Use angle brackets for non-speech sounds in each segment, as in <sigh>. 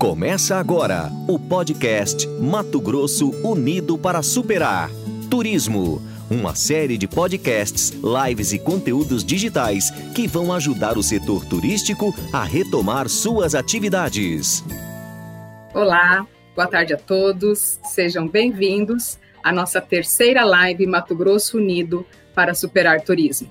Começa agora o podcast Mato Grosso Unido para Superar. Turismo, uma série de podcasts, lives e conteúdos digitais que vão ajudar o setor turístico a retomar suas atividades. Olá, boa tarde a todos. Sejam bem-vindos à nossa terceira live Mato Grosso Unido para Superar Turismo.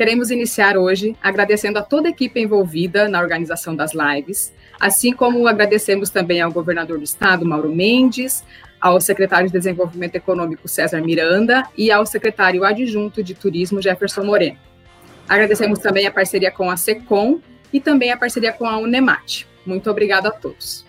Queremos iniciar hoje agradecendo a toda a equipe envolvida na organização das lives, assim como agradecemos também ao governador do estado, Mauro Mendes, ao secretário de Desenvolvimento Econômico, César Miranda, e ao secretário adjunto de Turismo, Jefferson Moreno. Agradecemos também a parceria com a SECOM e também a parceria com a Unemat. Muito obrigada a todos.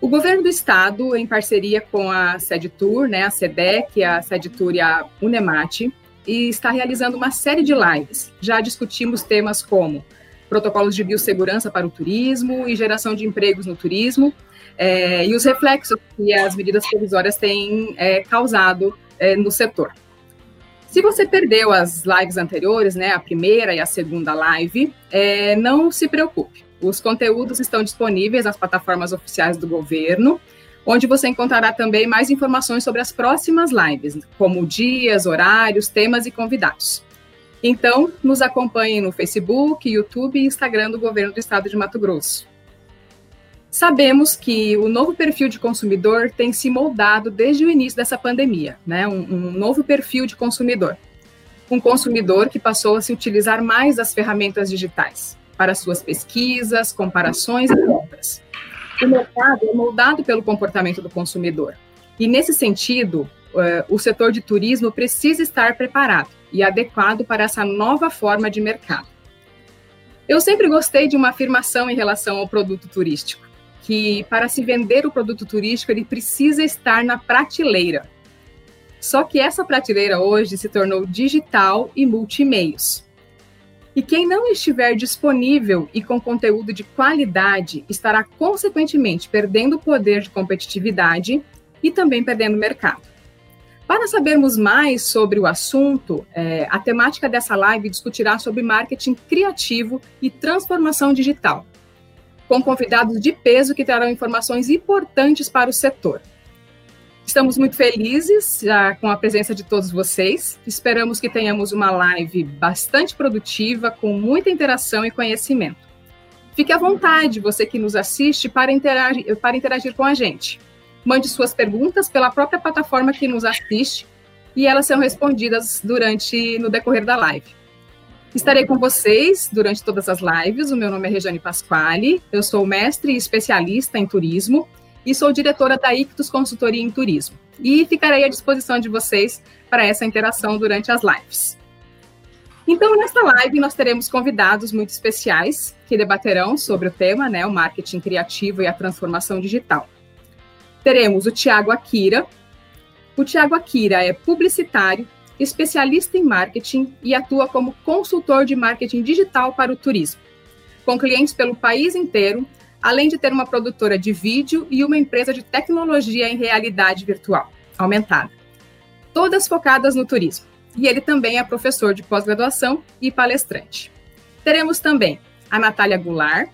O governo do estado, em parceria com a SEDTUR, né, a SEDEC, a SEDTUR e a Unemat, e está realizando uma série de lives. Já discutimos temas como protocolos de biossegurança para o turismo e geração de empregos no turismo, é, e os reflexos que as medidas provisórias têm é, causado é, no setor. Se você perdeu as lives anteriores, né, a primeira e a segunda live, é, não se preocupe. Os conteúdos estão disponíveis nas plataformas oficiais do governo onde você encontrará também mais informações sobre as próximas lives, como dias, horários, temas e convidados. Então, nos acompanhem no Facebook, YouTube e Instagram do Governo do Estado de Mato Grosso. Sabemos que o novo perfil de consumidor tem se moldado desde o início dessa pandemia, né? um, um novo perfil de consumidor. Um consumidor que passou a se utilizar mais das ferramentas digitais para suas pesquisas, comparações e compras o mercado é moldado pelo comportamento do consumidor. E, nesse sentido, o setor de turismo precisa estar preparado e adequado para essa nova forma de mercado. Eu sempre gostei de uma afirmação em relação ao produto turístico, que para se vender o produto turístico ele precisa estar na prateleira. Só que essa prateleira hoje se tornou digital e multimeios. E quem não estiver disponível e com conteúdo de qualidade estará, consequentemente, perdendo poder de competitividade e também perdendo mercado. Para sabermos mais sobre o assunto, é, a temática dessa live discutirá sobre marketing criativo e transformação digital, com convidados de peso que trarão informações importantes para o setor. Estamos muito felizes já com a presença de todos vocês. Esperamos que tenhamos uma live bastante produtiva, com muita interação e conhecimento. Fique à vontade, você que nos assiste, para interagir, para interagir com a gente. Mande suas perguntas pela própria plataforma que nos assiste e elas serão respondidas durante no decorrer da live. Estarei com vocês durante todas as lives. O meu nome é Rejane Pasquale, eu sou mestre e especialista em turismo e sou diretora da Ictus Consultoria em Turismo. E ficarei à disposição de vocês para essa interação durante as lives. Então, nesta live, nós teremos convidados muito especiais que debaterão sobre o tema, né, o marketing criativo e a transformação digital. Teremos o Tiago Akira. O Tiago Akira é publicitário, especialista em marketing e atua como consultor de marketing digital para o turismo, com clientes pelo país inteiro além de ter uma produtora de vídeo e uma empresa de tecnologia em realidade virtual aumentada, todas focadas no turismo. E ele também é professor de pós-graduação e palestrante. Teremos também a Natália Goulart,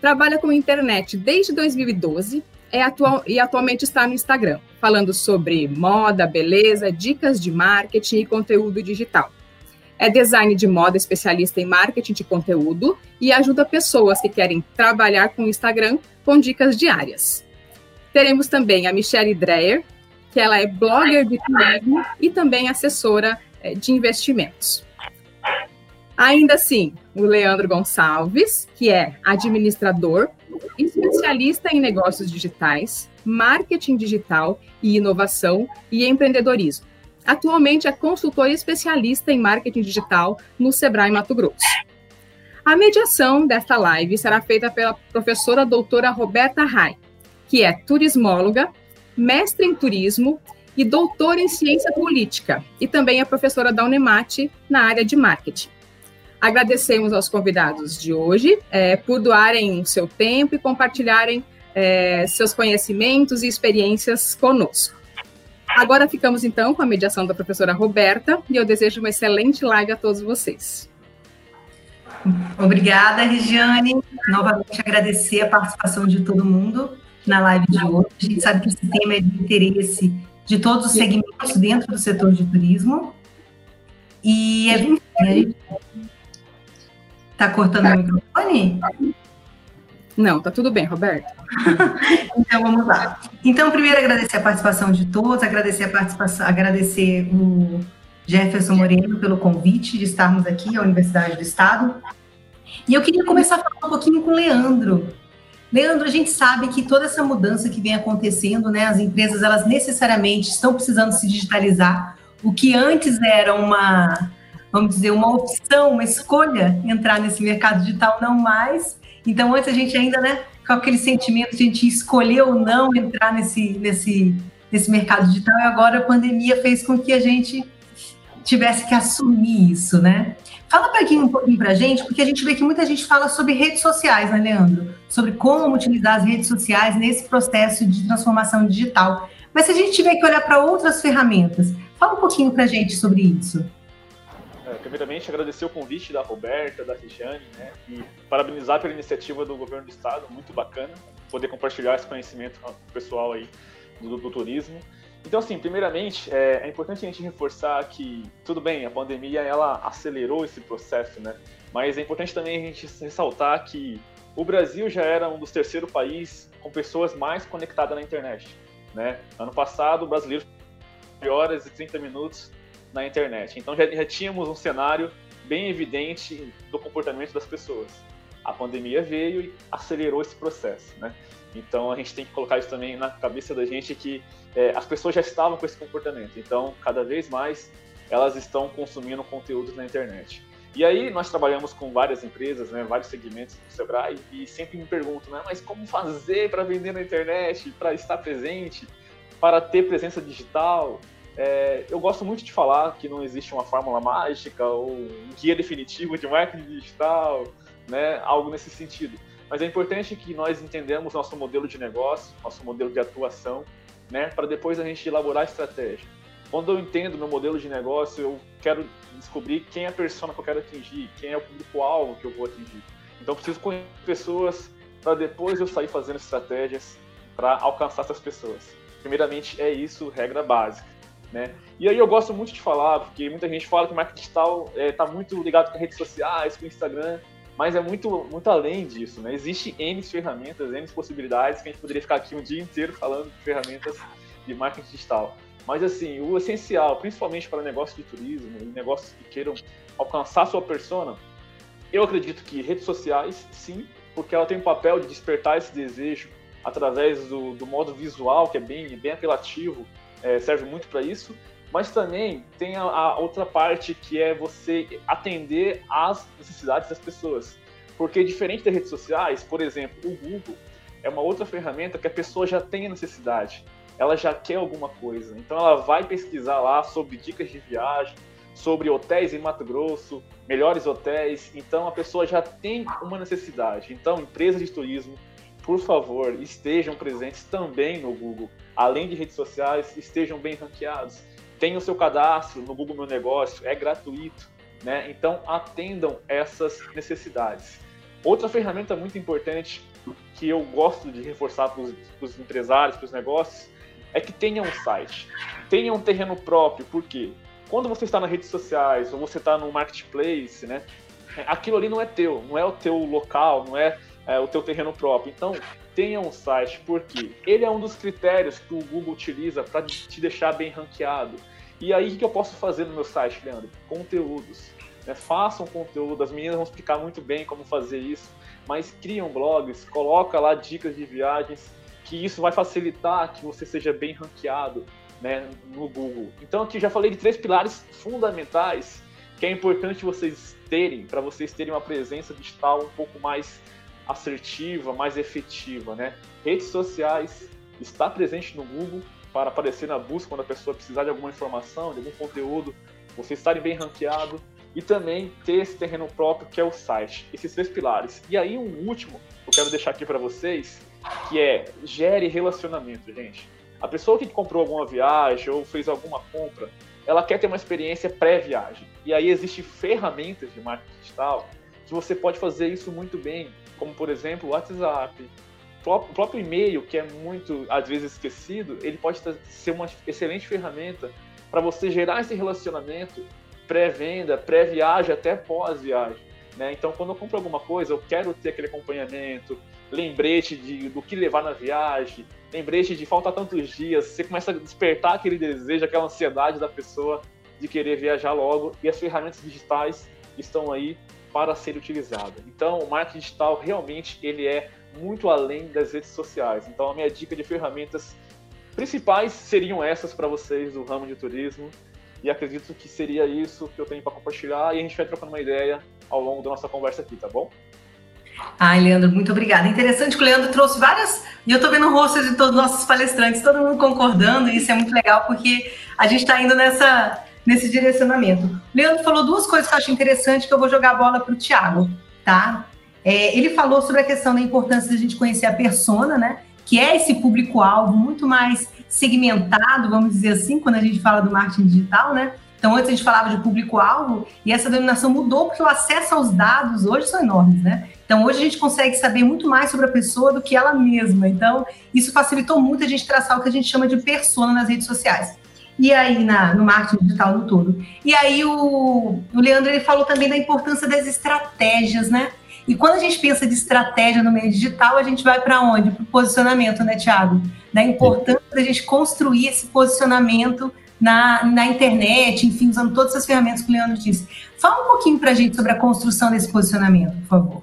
trabalha com internet desde 2012 é atual, e atualmente está no Instagram, falando sobre moda, beleza, dicas de marketing e conteúdo digital. É design de moda especialista em marketing de conteúdo e ajuda pessoas que querem trabalhar com o Instagram com dicas diárias. Teremos também a Michelle Dreyer, que ela é blogger de turismo e também assessora é, de investimentos. Ainda assim, o Leandro Gonçalves, que é administrador, especialista em negócios digitais, marketing digital e inovação e empreendedorismo. Atualmente é consultor especialista em marketing digital no Sebrae Mato Grosso. A mediação desta live será feita pela professora doutora Roberta Rai, que é turismóloga, mestre em turismo e doutora em ciência política, e também é professora da Unemat na área de marketing. Agradecemos aos convidados de hoje é, por doarem o seu tempo e compartilharem é, seus conhecimentos e experiências conosco. Agora ficamos então com a mediação da professora Roberta e eu desejo uma excelente live a todos vocês. Obrigada, Regiane. Novamente agradecer a participação de todo mundo na live de hoje. A gente sabe que esse tema é de interesse de todos os segmentos dentro do setor de turismo. E é Tá cortando o microfone? Não, tá tudo bem, Roberto. <laughs> então vamos lá. Então, primeiro agradecer a participação de todos, agradecer a participação, agradecer o Jefferson Moreno pelo convite de estarmos aqui à Universidade do Estado. E eu queria começar a falar um pouquinho com o Leandro. Leandro, a gente sabe que toda essa mudança que vem acontecendo, né, as empresas elas necessariamente estão precisando se digitalizar. O que antes era uma, vamos dizer, uma opção, uma escolha entrar nesse mercado digital, não mais. Então, antes a gente ainda, né, com aquele sentimento de a gente escolher ou não entrar nesse, nesse, nesse mercado digital, e agora a pandemia fez com que a gente tivesse que assumir isso, né? Fala um pouquinho, um pouquinho para a gente, porque a gente vê que muita gente fala sobre redes sociais, né, Leandro? Sobre como utilizar as redes sociais nesse processo de transformação digital. Mas se a gente tiver que olhar para outras ferramentas, fala um pouquinho para a gente sobre isso. Primeiramente, agradecer o convite da Roberta, da Regiane, né, e parabenizar pela iniciativa do governo do estado, muito bacana, poder compartilhar esse conhecimento com o pessoal aí do, do turismo. Então, assim, primeiramente, é, é, importante a gente reforçar que, tudo bem, a pandemia, ela acelerou esse processo, né? Mas é importante também a gente ressaltar que o Brasil já era um dos terceiros países com pessoas mais conectadas na internet, né? Ano passado, o brasileiro horas e 30 minutos na internet. Então, já, já tínhamos um cenário bem evidente do comportamento das pessoas. A pandemia veio e acelerou esse processo, né? Então a gente tem que colocar isso também na cabeça da gente que é, as pessoas já estavam com esse comportamento. Então cada vez mais elas estão consumindo conteúdos na internet. E aí nós trabalhamos com várias empresas, né, vários segmentos do Sebrae e sempre me perguntam, né, mas como fazer para vender na internet, para estar presente, para ter presença digital? É, eu gosto muito de falar que não existe uma fórmula mágica ou um guia definitivo de marketing digital, né, algo nesse sentido. Mas é importante que nós entendamos nosso modelo de negócio, nosso modelo de atuação, né, para depois a gente elaborar a estratégia. Quando eu entendo meu modelo de negócio, eu quero descobrir quem é a persona que eu quero atingir, quem é o público-alvo que eu vou atingir. Então, preciso conhecer pessoas para depois eu sair fazendo estratégias para alcançar essas pessoas. Primeiramente, é isso, regra básica. Né? E aí eu gosto muito de falar, porque muita gente fala que o marketing digital está é, tá muito ligado com redes sociais, com Instagram, mas é muito, muito além disso, né? Existe N ferramentas, N possibilidades que a gente poderia ficar aqui um dia inteiro falando de ferramentas de marketing digital. Mas assim, o essencial, principalmente para negócios de turismo e negócios que queiram alcançar sua persona, eu acredito que redes sociais, sim, porque ela tem o papel de despertar esse desejo através do, do modo visual, que é bem, bem apelativo, é, serve muito para isso, mas também tem a, a, outra parte que é você atender às necessidades das pessoas. Porque diferente das redes sociais, por exemplo, o Google é uma outra ferramenta que a pessoa já tem a necessidade, ela já quer alguma coisa. Então ela vai pesquisar lá sobre dicas de viagem, sobre hotéis em Mato Grosso, melhores hotéis. Então a pessoa já tem uma necessidade. Então, empresas de turismo, por favor, estejam presentes também no Google. Além de redes sociais, estejam bem ranqueados o seu cadastro no Google Meu Negócio, é gratuito, né? Então atendam essas necessidades. Outra ferramenta muito importante que eu gosto de reforçar para os empresários, para os negócios, é que tenha um site, tenha um terreno próprio, porque quando você está nas redes sociais ou você está no marketplace, né? Aquilo ali não é teu, não é o teu local, não é, é o teu terreno próprio. Então tenha um site, porque ele é um dos critérios que o Google utiliza para te deixar bem ranqueado. E aí, o que eu posso fazer no meu site, Leandro? Conteúdos. Né? Façam conteúdo, as meninas vão explicar muito bem como fazer isso, mas criam blogs, coloca lá dicas de viagens, que isso vai facilitar que você seja bem ranqueado né, no Google. Então, aqui já falei de três pilares fundamentais que é importante vocês terem, para vocês terem uma presença digital um pouco mais assertiva, mais efetiva, né? Redes sociais, estar presente no Google para aparecer na busca quando a pessoa precisar de alguma informação, de algum conteúdo, você estarem bem ranqueado e também ter esse terreno próprio que é o site. Esses três pilares. E aí um último que eu quero deixar aqui para vocês, que é gere relacionamento, gente. A pessoa que comprou alguma viagem ou fez alguma compra, ela quer ter uma experiência pré-viagem. E aí existem ferramentas de marketing digital que você pode fazer isso muito bem, como por exemplo o WhatsApp, o próprio e-mail, que é muito às vezes esquecido, ele pode ser uma excelente ferramenta para você gerar esse relacionamento pré-venda, pré-viagem, até pós-viagem. Né? Então, quando eu compro alguma coisa, eu quero ter aquele acompanhamento, lembrete de, do que levar na viagem, lembrete de faltar tantos dias, você começa a despertar aquele desejo, aquela ansiedade da pessoa de querer viajar logo, e as ferramentas digitais estão aí para ser utilizada. Então, o marketing digital realmente ele é muito além das redes sociais. Então, a minha dica de ferramentas principais seriam essas para vocês do ramo de turismo. E acredito que seria isso que eu tenho para compartilhar e a gente vai trocando uma ideia ao longo da nossa conversa aqui, tá bom? Ai, Leandro, muito obrigada. Interessante que o Leandro trouxe várias. E eu estou vendo rostos de todos os nossos palestrantes, todo mundo concordando, e isso é muito legal, porque a gente está indo nessa, nesse direcionamento. Leandro falou duas coisas que eu acho interessante, que eu vou jogar a bola para o Tiago, tá? É, ele falou sobre a questão da importância da gente conhecer a persona, né? Que é esse público-alvo muito mais segmentado, vamos dizer assim, quando a gente fala do marketing digital, né? Então, antes a gente falava de público-alvo e essa denominação mudou porque o acesso aos dados hoje são enormes, né? Então, hoje a gente consegue saber muito mais sobre a pessoa do que ela mesma. Então, isso facilitou muito a gente traçar o que a gente chama de persona nas redes sociais. E aí, na, no marketing digital no todo. E aí, o, o Leandro ele falou também da importância das estratégias, né? E quando a gente pensa de estratégia no meio digital, a gente vai para onde? Para o posicionamento, né, Tiago? Da importância da gente construir esse posicionamento na, na internet, enfim, usando todas essas ferramentas que o Leandro disse. Fala um pouquinho para a gente sobre a construção desse posicionamento, por favor.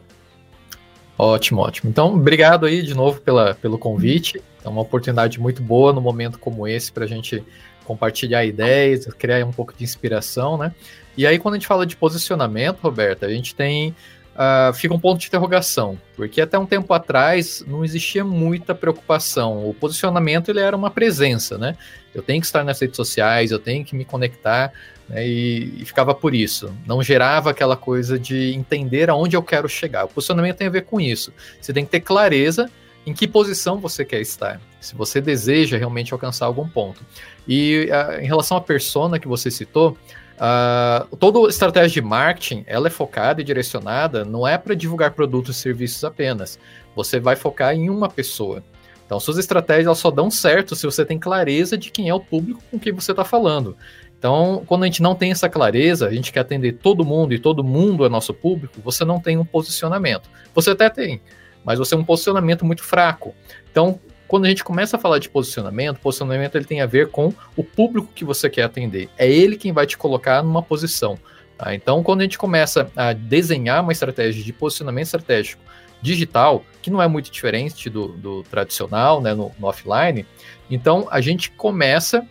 Ótimo, ótimo. Então, obrigado aí de novo pela, pelo convite. É uma oportunidade muito boa no momento como esse para a gente compartilhar ideias, criar um pouco de inspiração, né? E aí, quando a gente fala de posicionamento, Roberta, a gente tem uh, fica um ponto de interrogação, porque até um tempo atrás não existia muita preocupação. O posicionamento ele era uma presença, né? Eu tenho que estar nas redes sociais, eu tenho que me conectar, né? e, e, ficava por isso. Não gerava aquela coisa de entender aonde eu quero chegar. O posicionamento tem a ver com isso. Você tem que ter clareza em que posição você quer estar, se você deseja realmente alcançar algum ponto. E uh, em relação à persona que você citou, Uh, toda estratégia de marketing ela é focada e direcionada, não é para divulgar produtos e serviços apenas. Você vai focar em uma pessoa. Então, suas estratégias elas só dão certo se você tem clareza de quem é o público com quem você está falando. Então, quando a gente não tem essa clareza, a gente quer atender todo mundo e todo mundo é nosso público, você não tem um posicionamento. Você até tem, mas você é um posicionamento muito fraco. Então, quando a gente começa a falar de posicionamento, posicionamento ele tem a ver com o público que você quer atender. É ele quem vai te colocar numa posição. Tá? Então, quando a gente começa a desenhar uma estratégia de posicionamento estratégico digital, que não é muito diferente do, do tradicional, né, no, no, offline, então a gente começa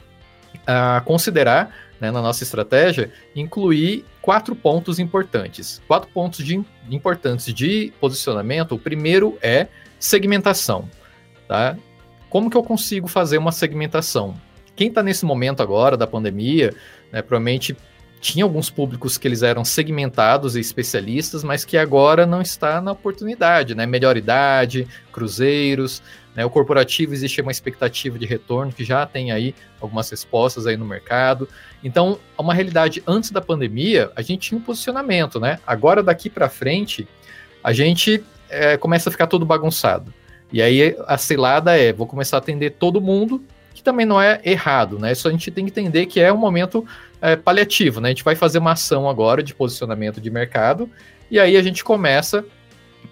a considerar né, na nossa estratégia incluir quatro pontos importantes. Quatro pontos de, importantes de posicionamento. O primeiro é segmentação. Tá? Como que eu consigo fazer uma segmentação? Quem está nesse momento agora da pandemia, né, provavelmente tinha alguns públicos que eles eram segmentados e especialistas, mas que agora não está na oportunidade, né? Melhor idade, cruzeiros, né? O corporativo existe uma expectativa de retorno que já tem aí algumas respostas aí no mercado. Então, é uma realidade antes da pandemia, a gente tinha um posicionamento, né? Agora daqui para frente, a gente é, começa a ficar todo bagunçado. E aí a cilada é, vou começar a atender todo mundo, que também não é errado, né? Só a gente tem que entender que é um momento é, paliativo, né? A gente vai fazer uma ação agora de posicionamento de mercado, e aí a gente começa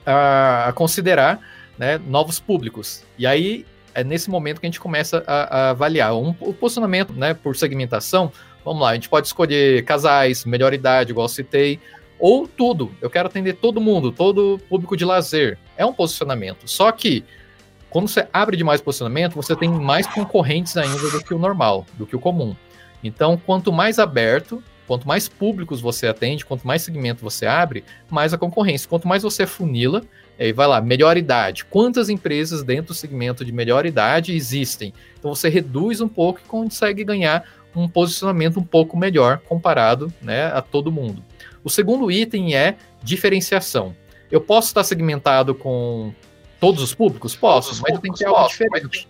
a, a considerar né, novos públicos. E aí é nesse momento que a gente começa a, a avaliar um, o posicionamento né, por segmentação. Vamos lá, a gente pode escolher casais, melhor idade, igual citei, ou tudo. Eu quero atender todo mundo, todo público de lazer. É um posicionamento. Só que quando você abre demais posicionamento, você tem mais concorrentes ainda do que o normal, do que o comum. Então, quanto mais aberto, quanto mais públicos você atende, quanto mais segmento você abre, mais a concorrência. Quanto mais você funila, aí vai lá, melhor idade. Quantas empresas dentro do segmento de melhor idade existem? Então você reduz um pouco e consegue ganhar um posicionamento um pouco melhor comparado né, a todo mundo. O segundo item é diferenciação. Eu posso estar segmentado com todos os públicos? Posso, todos mas eu tenho que ter algo diferente.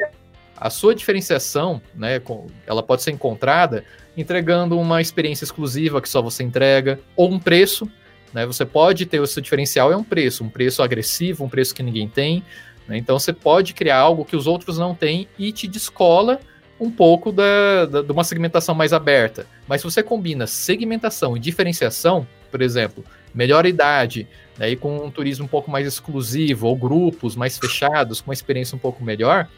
A sua diferenciação, né, ela pode ser encontrada entregando uma experiência exclusiva que só você entrega, ou um preço Né? Você pode ter o seu diferencial é um preço, um preço agressivo, um preço que ninguém tem. Né? Então você pode criar algo que os outros não têm e te descola um pouco da, da, de uma segmentação mais aberta. Mas se você combina segmentação e diferenciação, por exemplo, melhor idade, né, com um turismo um pouco mais exclusivo, ou grupos mais fechados, com uma experiência um pouco melhor,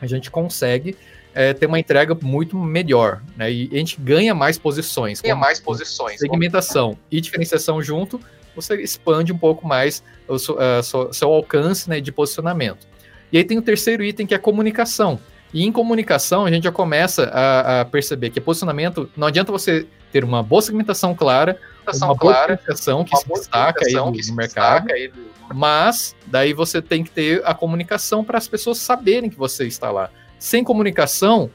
a gente consegue é, ter uma entrega muito melhor, né? E a gente ganha mais posições. Ganha mais posições. Segmentação como... e diferenciação junto, você expande um pouco mais o seu, uh, seu alcance né, de posicionamento. E aí tem o terceiro item que é a comunicação. E em comunicação, a gente já começa a, a perceber que posicionamento não adianta você ter uma boa segmentação clara, uma clara, boa comunicação que se destaca aí no, no mercado, aí do... mas daí você tem que ter a comunicação para as pessoas saberem que você está lá. Sem comunicação,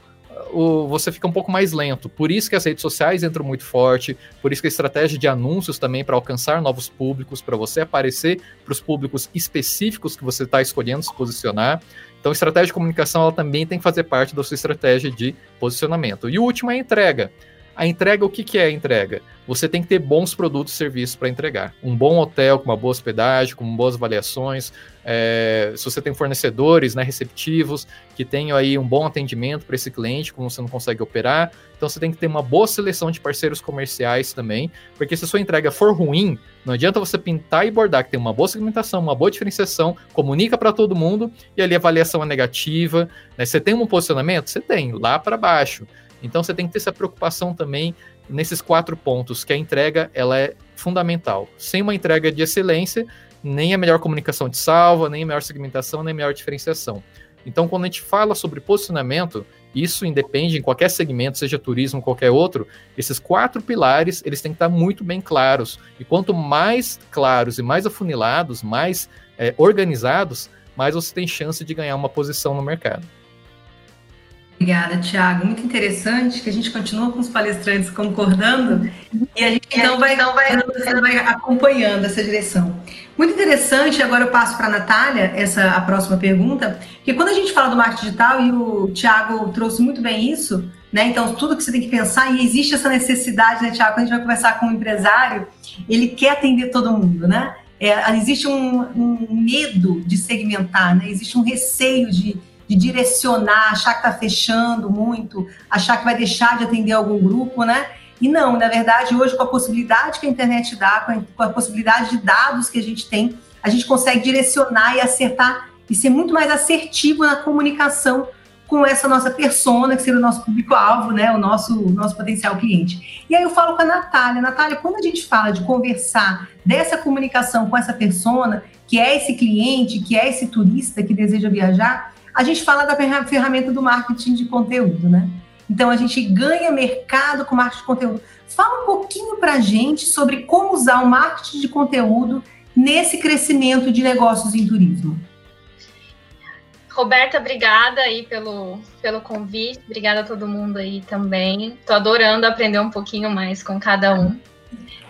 o, você fica um pouco mais lento. Por isso que as redes sociais entram muito forte, por isso que a estratégia de anúncios também para alcançar novos públicos, para você aparecer para os públicos específicos que você está escolhendo se posicionar. Então, a estratégia de comunicação ela também tem que fazer parte da sua estratégia de posicionamento. E o último é a entrega. A entrega, o que, que é a entrega? Você tem que ter bons produtos e serviços para entregar. Um bom hotel com uma boa hospedagem, com boas avaliações. É, se você tem fornecedores né, receptivos, que tenham aí um bom atendimento para esse cliente, como você não consegue operar. Então você tem que ter uma boa seleção de parceiros comerciais também, porque se a sua entrega for ruim, não adianta você pintar e bordar que tem uma boa segmentação, uma boa diferenciação, comunica para todo mundo e ali a avaliação é negativa. Né? Você tem um posicionamento? Você tem, lá para baixo. Então você tem que ter essa preocupação também nesses quatro pontos, que a entrega ela é fundamental. Sem uma entrega de excelência, nem a melhor comunicação te salva, nem a melhor segmentação, nem a melhor diferenciação. Então, quando a gente fala sobre posicionamento, isso independe em qualquer segmento, seja turismo, qualquer outro, esses quatro pilares, eles têm que estar muito bem claros. E quanto mais claros e mais afunilados, mais é, organizados, mais você tem chance de ganhar uma posição no mercado. Obrigada, Tiago. Muito interessante que a gente continua com os palestrantes concordando e a gente então vai, então vai, vai acompanhando essa direção. Muito interessante, agora eu passo para a Natália essa a próxima pergunta, que quando a gente fala do marketing digital, e o Tiago trouxe muito bem isso, né? Então, tudo que você tem que pensar, e existe essa necessidade, né, Tiago, quando a gente vai conversar com um empresário, ele quer atender todo mundo, né? É, existe um, um medo de segmentar, né? Existe um receio de de direcionar, achar que está fechando muito, achar que vai deixar de atender algum grupo, né? E não, na verdade, hoje, com a possibilidade que a internet dá, com a, possibilidade de dados que a gente tem, a gente consegue direcionar e acertar e ser muito mais assertivo na comunicação com essa nossa persona, que seria o nosso público-alvo, né? O nosso, o nosso potencial cliente. E aí eu falo com a Natália. Natália, quando a gente fala de conversar dessa comunicação com essa persona, que é esse cliente, que é esse turista que deseja viajar, a gente fala da ferramenta do marketing de conteúdo, né? Então a gente ganha mercado com marketing de conteúdo. Fala um pouquinho para a gente sobre como usar o marketing de conteúdo nesse crescimento de negócios em turismo. Roberta, obrigada aí pelo, pelo convite, obrigada a todo mundo aí também. Estou adorando aprender um pouquinho mais com cada um.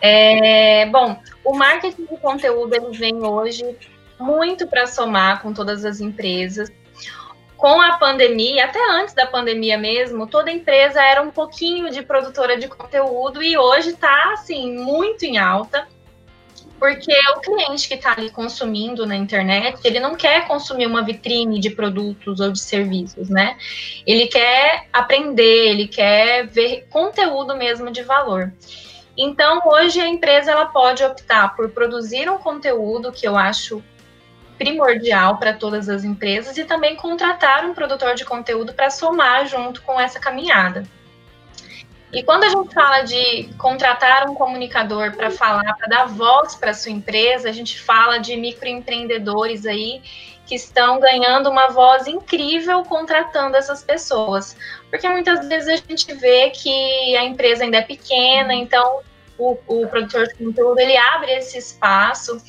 É, bom, o marketing de conteúdo ele vem hoje muito para somar com todas as empresas com a pandemia, até antes da pandemia mesmo, toda empresa era um pouquinho de produtora de conteúdo e hoje está assim muito em alta, porque o cliente que está ali consumindo na internet, ele não quer consumir uma vitrine de produtos ou de serviços, né? Ele quer aprender, ele quer ver conteúdo mesmo de valor. Então, hoje a empresa ela pode optar por produzir um conteúdo que eu acho primordial para todas as empresas e também contratar um produtor de conteúdo para somar junto com essa caminhada. E quando a gente fala de contratar um comunicador para falar, para dar voz para sua empresa, a gente fala de microempreendedores aí que estão ganhando uma voz incrível contratando essas pessoas. Porque muitas vezes a gente vê que a empresa ainda é pequena, então o, o produtor de conteúdo ele abre esse espaço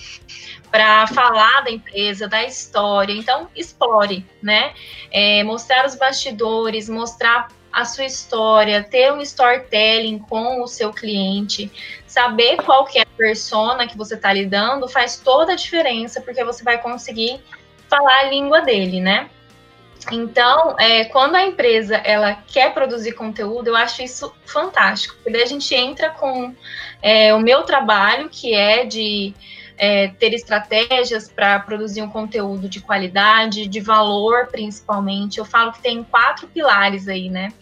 para falar da empresa, da história. Então, explore, né? É, mostrar os bastidores, mostrar a sua história, ter um storytelling com o seu cliente, saber qual que é a persona que você está lidando faz toda a diferença, porque você vai conseguir falar a língua dele, né? Então, é, quando a empresa ela quer produzir conteúdo, eu acho isso fantástico. Porque daí a gente entra com é, o meu trabalho, que é de é, ter estratégias para produzir um conteúdo de qualidade, de valor, principalmente. Eu falo que tem quatro pilares aí, né?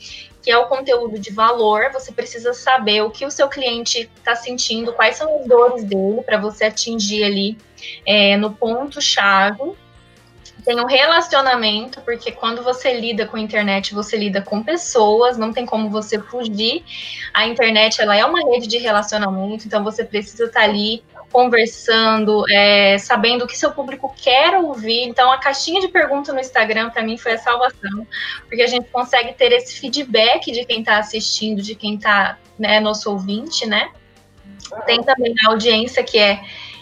Que é o conteúdo de valor. Você precisa saber o que o seu cliente está sentindo, quais são as dores dele, para você atingir ali é, no ponto-chave tem um relacionamento, porque quando você lida com a internet, você lida com pessoas, não tem como você fugir. A internet ela é uma rede de relacionamento, então você precisa estar ali conversando, é, sabendo o que seu público quer ouvir. Então, a caixinha de pergunta no Instagram, para mim, foi a salvação, porque a gente consegue ter esse feedback de quem está assistindo, de quem está né, nosso ouvinte, né? Tem também a audiência que é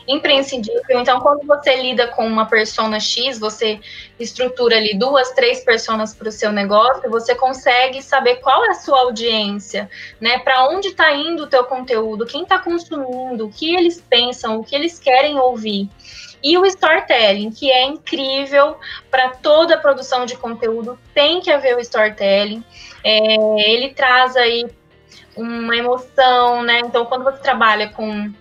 imprescindível. Então, quando você lida com uma persona X, você estrutura ali duas, três personas para o seu negócio, você consegue saber qual é a sua audiência, né? Para onde está indo o teu conteúdo, quem está consumindo, o que eles pensam, o que eles querem ouvir. E o storytelling, que é incrível para toda produção de conteúdo, tem que haver o storytelling. É, ele traz aí uma emoção, né? Então, quando você trabalha com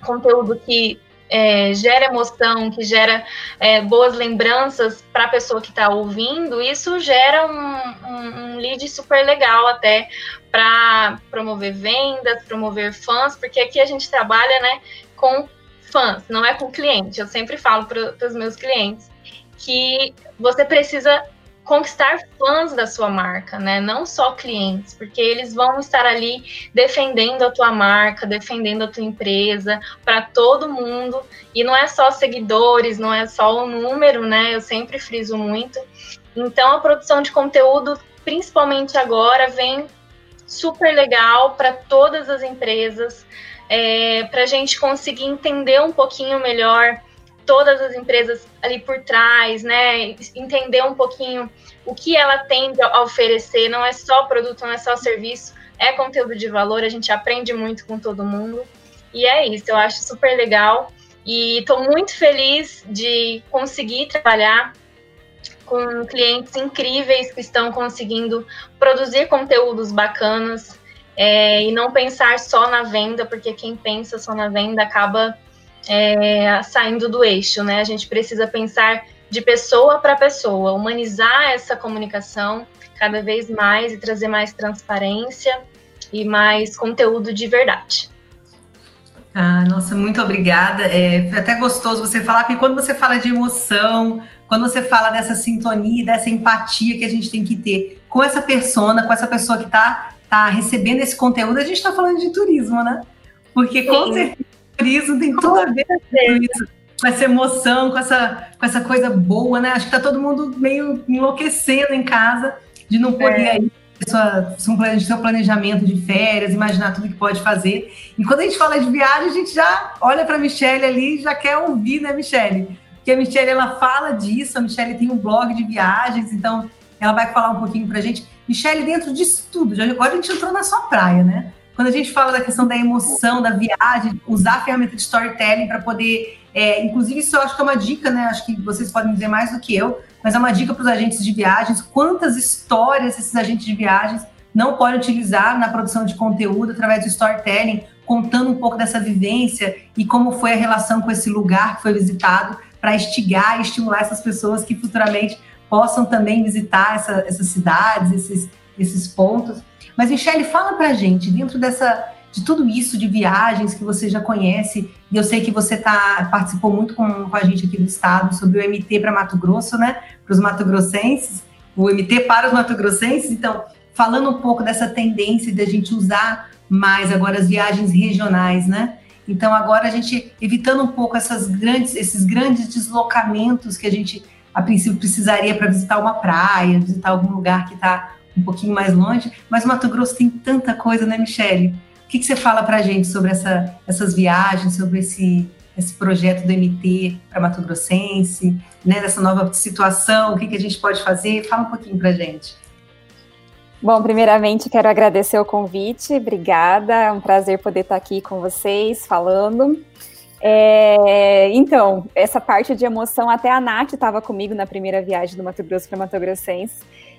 conteúdo que é, gera emoção, que gera é, boas lembranças para a pessoa que está ouvindo, isso gera um, um, um lead super legal até para promover vendas, promover fãs, porque aqui a gente trabalha né, com fãs, não é com cliente. Eu sempre falo para os meus clientes que você precisa conquistar fãs da sua marca, né? Não só clientes, porque eles vão estar ali defendendo a tua marca, defendendo a tua empresa para todo mundo. E não é só seguidores, não é só o número, né? Eu sempre friso muito. Então a produção de conteúdo, principalmente agora, vem super legal para todas as empresas, é, para a gente conseguir entender um pouquinho melhor todas as empresas ali por trás, né? Entender um pouquinho o que ela tem a oferecer, não é só produto, não é só serviço, é conteúdo de valor, a gente aprende muito com todo mundo. E é isso, eu acho super legal. E estou muito feliz de conseguir trabalhar com clientes incríveis que estão conseguindo produzir conteúdos bacanas é, e não pensar só na venda, porque quem pensa só na venda acaba é, saindo do eixo, né? A gente precisa pensar de pessoa para pessoa, humanizar essa comunicação cada vez mais e trazer mais transparência e mais conteúdo de verdade. Ah, nossa, muito obrigada. É, foi até gostoso você falar, porque quando você fala de emoção, quando você fala dessa sintonia, dessa empatia que a gente tem que ter com essa persona, com essa pessoa que está tá recebendo esse conteúdo, a gente está falando de turismo, né? Porque Sim. com certeza turismo tem tudo a ver com isso, com essa emoção, com essa, com essa coisa boa, né? Acho que tá todo mundo meio enlouquecendo em casa de não poder é. ir sua, seu planejamento de férias, imaginar tudo que pode fazer. E quando a gente fala de viagem, a gente já olha para a Michelle ali e já quer ouvir, né, Michelle? Porque a Michelle ela fala disso, a Michelle tem um blog de viagens, então ela vai falar um pouquinho para a gente. Michelle, dentro disso tudo, já, agora a gente entrou na sua praia, né? Quando a gente fala da questão da emoção, da viagem, usar a ferramenta de storytelling para poder. É, inclusive, isso eu acho que é uma dica, né? Acho que vocês podem dizer mais do que eu, mas é uma dica para os agentes de viagens. Quantas histórias esses agentes de viagens não podem utilizar na produção de conteúdo através do storytelling, contando um pouco dessa vivência e como foi a relação com esse lugar que foi visitado, para instigar e estimular essas pessoas que futuramente possam também visitar essa, essas cidades, esses, esses pontos. Mas, Michele, fala pra gente, dentro dessa de tudo isso de viagens que você já conhece, e eu sei que você tá, participou muito com, com a gente aqui do estado sobre o MT para Mato Grosso, né? Para os mato-grossenses, o MT para os mato-grossenses. Então, falando um pouco dessa tendência de a gente usar mais agora as viagens regionais, né? Então, agora a gente evitando um pouco essas grandes, esses grandes deslocamentos que a gente, a princípio, precisaria para visitar uma praia, visitar algum lugar que está um pouquinho mais longe, mas Mato Grosso tem tanta coisa, né, Michele? O que, que você fala para a gente sobre essa, essas viagens, sobre esse, esse projeto do MT para Mato Grossense, né, dessa nova situação, o que, que a gente pode fazer? Fala um pouquinho para a gente. Bom, primeiramente quero agradecer o convite, obrigada, é um prazer poder estar aqui com vocês falando. É, então, essa parte de emoção, até a Nath estava comigo na primeira viagem do Mato Grosso para Mato Grossense.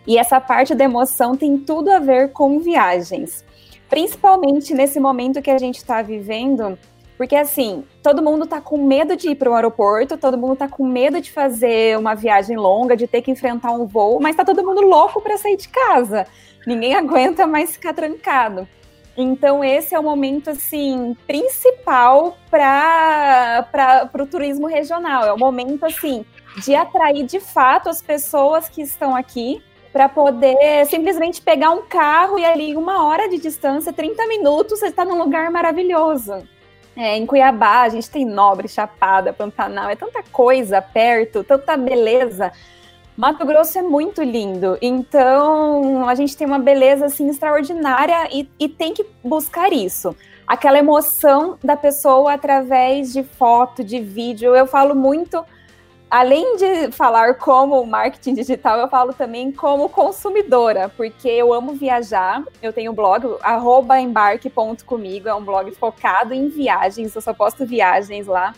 E essa parte da emoção tem tudo a ver com viagens. Principalmente nesse momento que a gente está vivendo, porque assim, todo mundo está com medo de ir para o aeroporto, todo mundo está com medo de fazer uma viagem longa, de ter que enfrentar um voo, mas está todo mundo louco para sair de casa. Ninguém <laughs> aguenta mais ficar trancado. Então, esse é o momento assim principal para o turismo regional. É o momento assim de atrair de fato as pessoas que estão aqui para poder simplesmente pegar um carro e ali uma hora de distância, 30 minutos, você está num lugar maravilhoso. É, em Cuiabá, a gente tem Nobre, Chapada, Pantanal, é tanta coisa perto, tanta beleza. Mato Grosso é muito lindo, então a gente tem uma beleza assim extraordinária e, e tem que buscar isso. Aquela emoção da pessoa através de foto, de vídeo. Eu falo muito, além de falar como marketing digital, eu falo também como consumidora, porque eu amo viajar. Eu tenho um blog, embarque.comigo, é um blog focado em viagens, eu só posto viagens lá.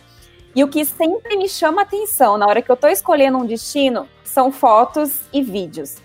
E o que sempre me chama atenção na hora que eu estou escolhendo um destino são fotos e vídeos.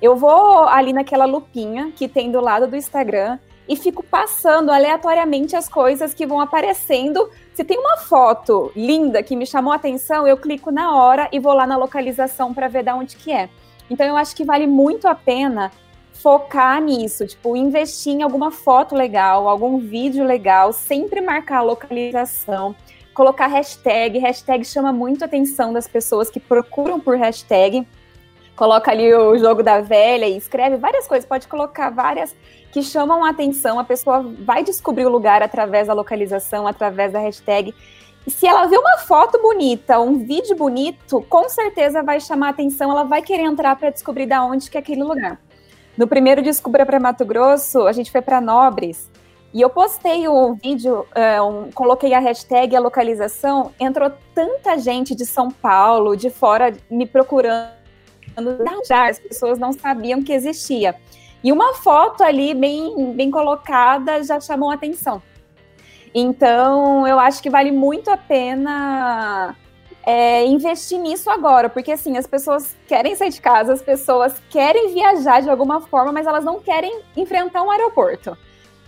Eu vou ali naquela lupinha que tem do lado do Instagram e fico passando aleatoriamente as coisas que vão aparecendo. Se tem uma foto linda que me chamou a atenção, eu clico na hora e vou lá na localização para ver de onde que é. Então eu acho que vale muito a pena focar nisso, tipo, investir em alguma foto legal, algum vídeo legal, sempre marcar a localização colocar hashtag. Hashtag chama muito a atenção das pessoas que procuram por hashtag. Coloca ali o jogo da velha e escreve várias coisas. Pode colocar várias que chamam a atenção. A pessoa vai descobrir o lugar através da localização, através da hashtag. E se ela vê uma foto bonita, um vídeo bonito, com certeza vai chamar a atenção. Ela vai querer entrar para descobrir da onde que é aquele lugar. No primeiro Descubra para Mato Grosso, a gente foi para Nobres. E eu postei o vídeo, é, um, coloquei a hashtag a localização, entrou tanta gente de São Paulo, de fora, me procurando as pessoas não sabiam que existia. E uma foto ali bem, bem colocada já chamou atenção. Então, eu acho que vale muito a pena é, investir nisso agora, porque assim, as pessoas querem sair de casa, as pessoas querem viajar de alguma forma, mas elas não querem enfrentar um aeroporto.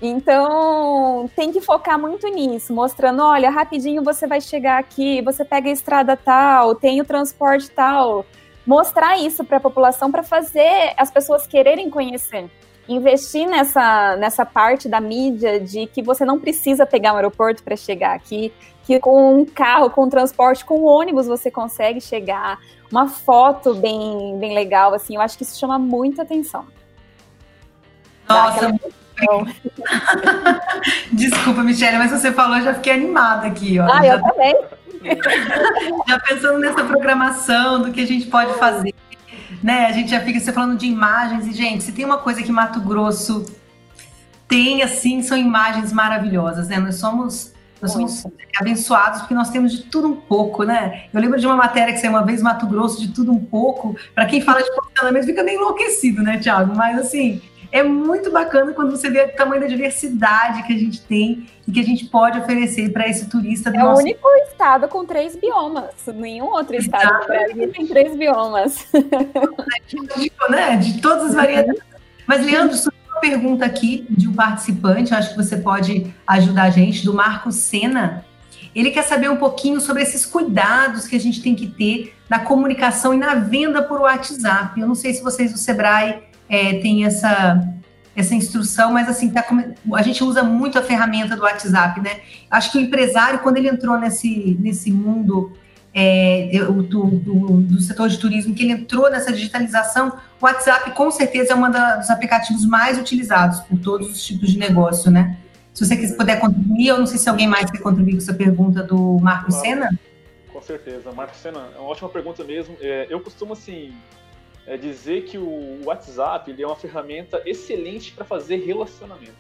Então, tem que focar muito nisso, mostrando, olha, rapidinho você vai chegar aqui, você pega a estrada tal, tem o transporte tal. Mostrar isso para a população para fazer as pessoas quererem conhecer. Investir nessa, nessa parte da mídia de que você não precisa pegar um aeroporto para chegar aqui, que com um carro, com um transporte, com um ônibus você consegue chegar. Uma foto bem, bem legal, assim, eu acho que isso chama muita atenção. Nossa, <laughs> Desculpa, Michelle, mas você falou, já fiquei animada aqui. Ó. Ah, já, eu também. <laughs> Já pensando nessa programação, do que a gente pode fazer. Né? A gente já fica você falando de imagens, e, gente, se tem uma coisa que Mato Grosso tem, assim, são imagens maravilhosas, né? Nós somos. Nós somos abençoados porque nós temos de tudo um pouco, né? Eu lembro de uma matéria que saiu uma vez, Mato Grosso, de tudo um pouco. Para quem fala de posicionamento, fica meio enlouquecido, né, Thiago? Mas, assim, é muito bacana quando você vê o tamanho da diversidade que a gente tem e que a gente pode oferecer para esse turista. é nosso... o único estado com três biomas. Nenhum outro estado do Brasil tem três biomas. <laughs> Tipo, né? De todas as variedades. Mas, Leandro, surgiu uma pergunta aqui de um participante, acho que você pode ajudar a gente, do Marco Sena. Ele quer saber um pouquinho sobre esses cuidados que a gente tem que ter na comunicação e na venda por WhatsApp. Eu não sei se vocês do Sebrae é, tem essa, essa instrução, mas assim, tá, a gente usa muito a ferramenta do WhatsApp, né? Acho que o empresário, quando ele entrou nesse, nesse mundo é, do, do, do, setor de turismo, que ele entrou nessa digitalização, o WhatsApp com certeza é um dos aplicativos mais utilizados por todos os tipos de negócio, né? Se você quiser, puder contribuir, eu não sei se alguém mais quer contribuir com essa pergunta do Marco claro. Sena. Com certeza, Marco Sena, é uma ótima pergunta mesmo. É, eu costumo, assim, é dizer que o WhatsApp ele é uma ferramenta excelente para fazer relacionamento,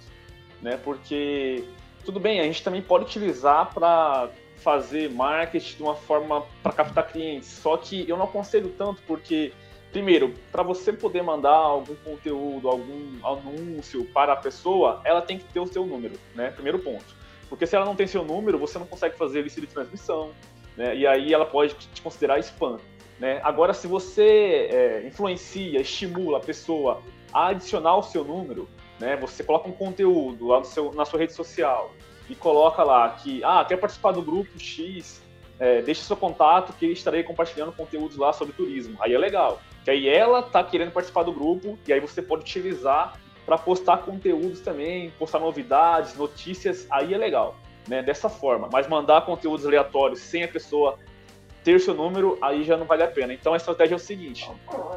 né? Porque tudo bem, a gente também pode utilizar para fazer marketing de uma forma para captar clientes, só que eu não aconselho tanto porque primeiro, para você poder mandar algum conteúdo, algum anúncio para a pessoa, ela tem que ter o seu número, né? Primeiro ponto. Porque se ela não tem seu número, você não consegue fazer lista de transmissão, né? E aí ela pode te considerar spam. Né? Agora, se você é, influencia, estimula a pessoa a adicionar o seu número, né? Você coloca um conteúdo lá seu, na sua rede social e coloca lá que, ah, quer participar do grupo X, é, deixe seu contato que estarei compartilhando conteúdos lá sobre turismo. Aí é legal. Que aí ela tá querendo participar do grupo e aí você pode utilizar para postar conteúdos também, postar novidades, notícias, aí é legal, né? Dessa forma. Mas mandar conteúdos aleatórios sem a pessoa ter seu número, aí já não vale a pena. Então a estratégia é o seguinte: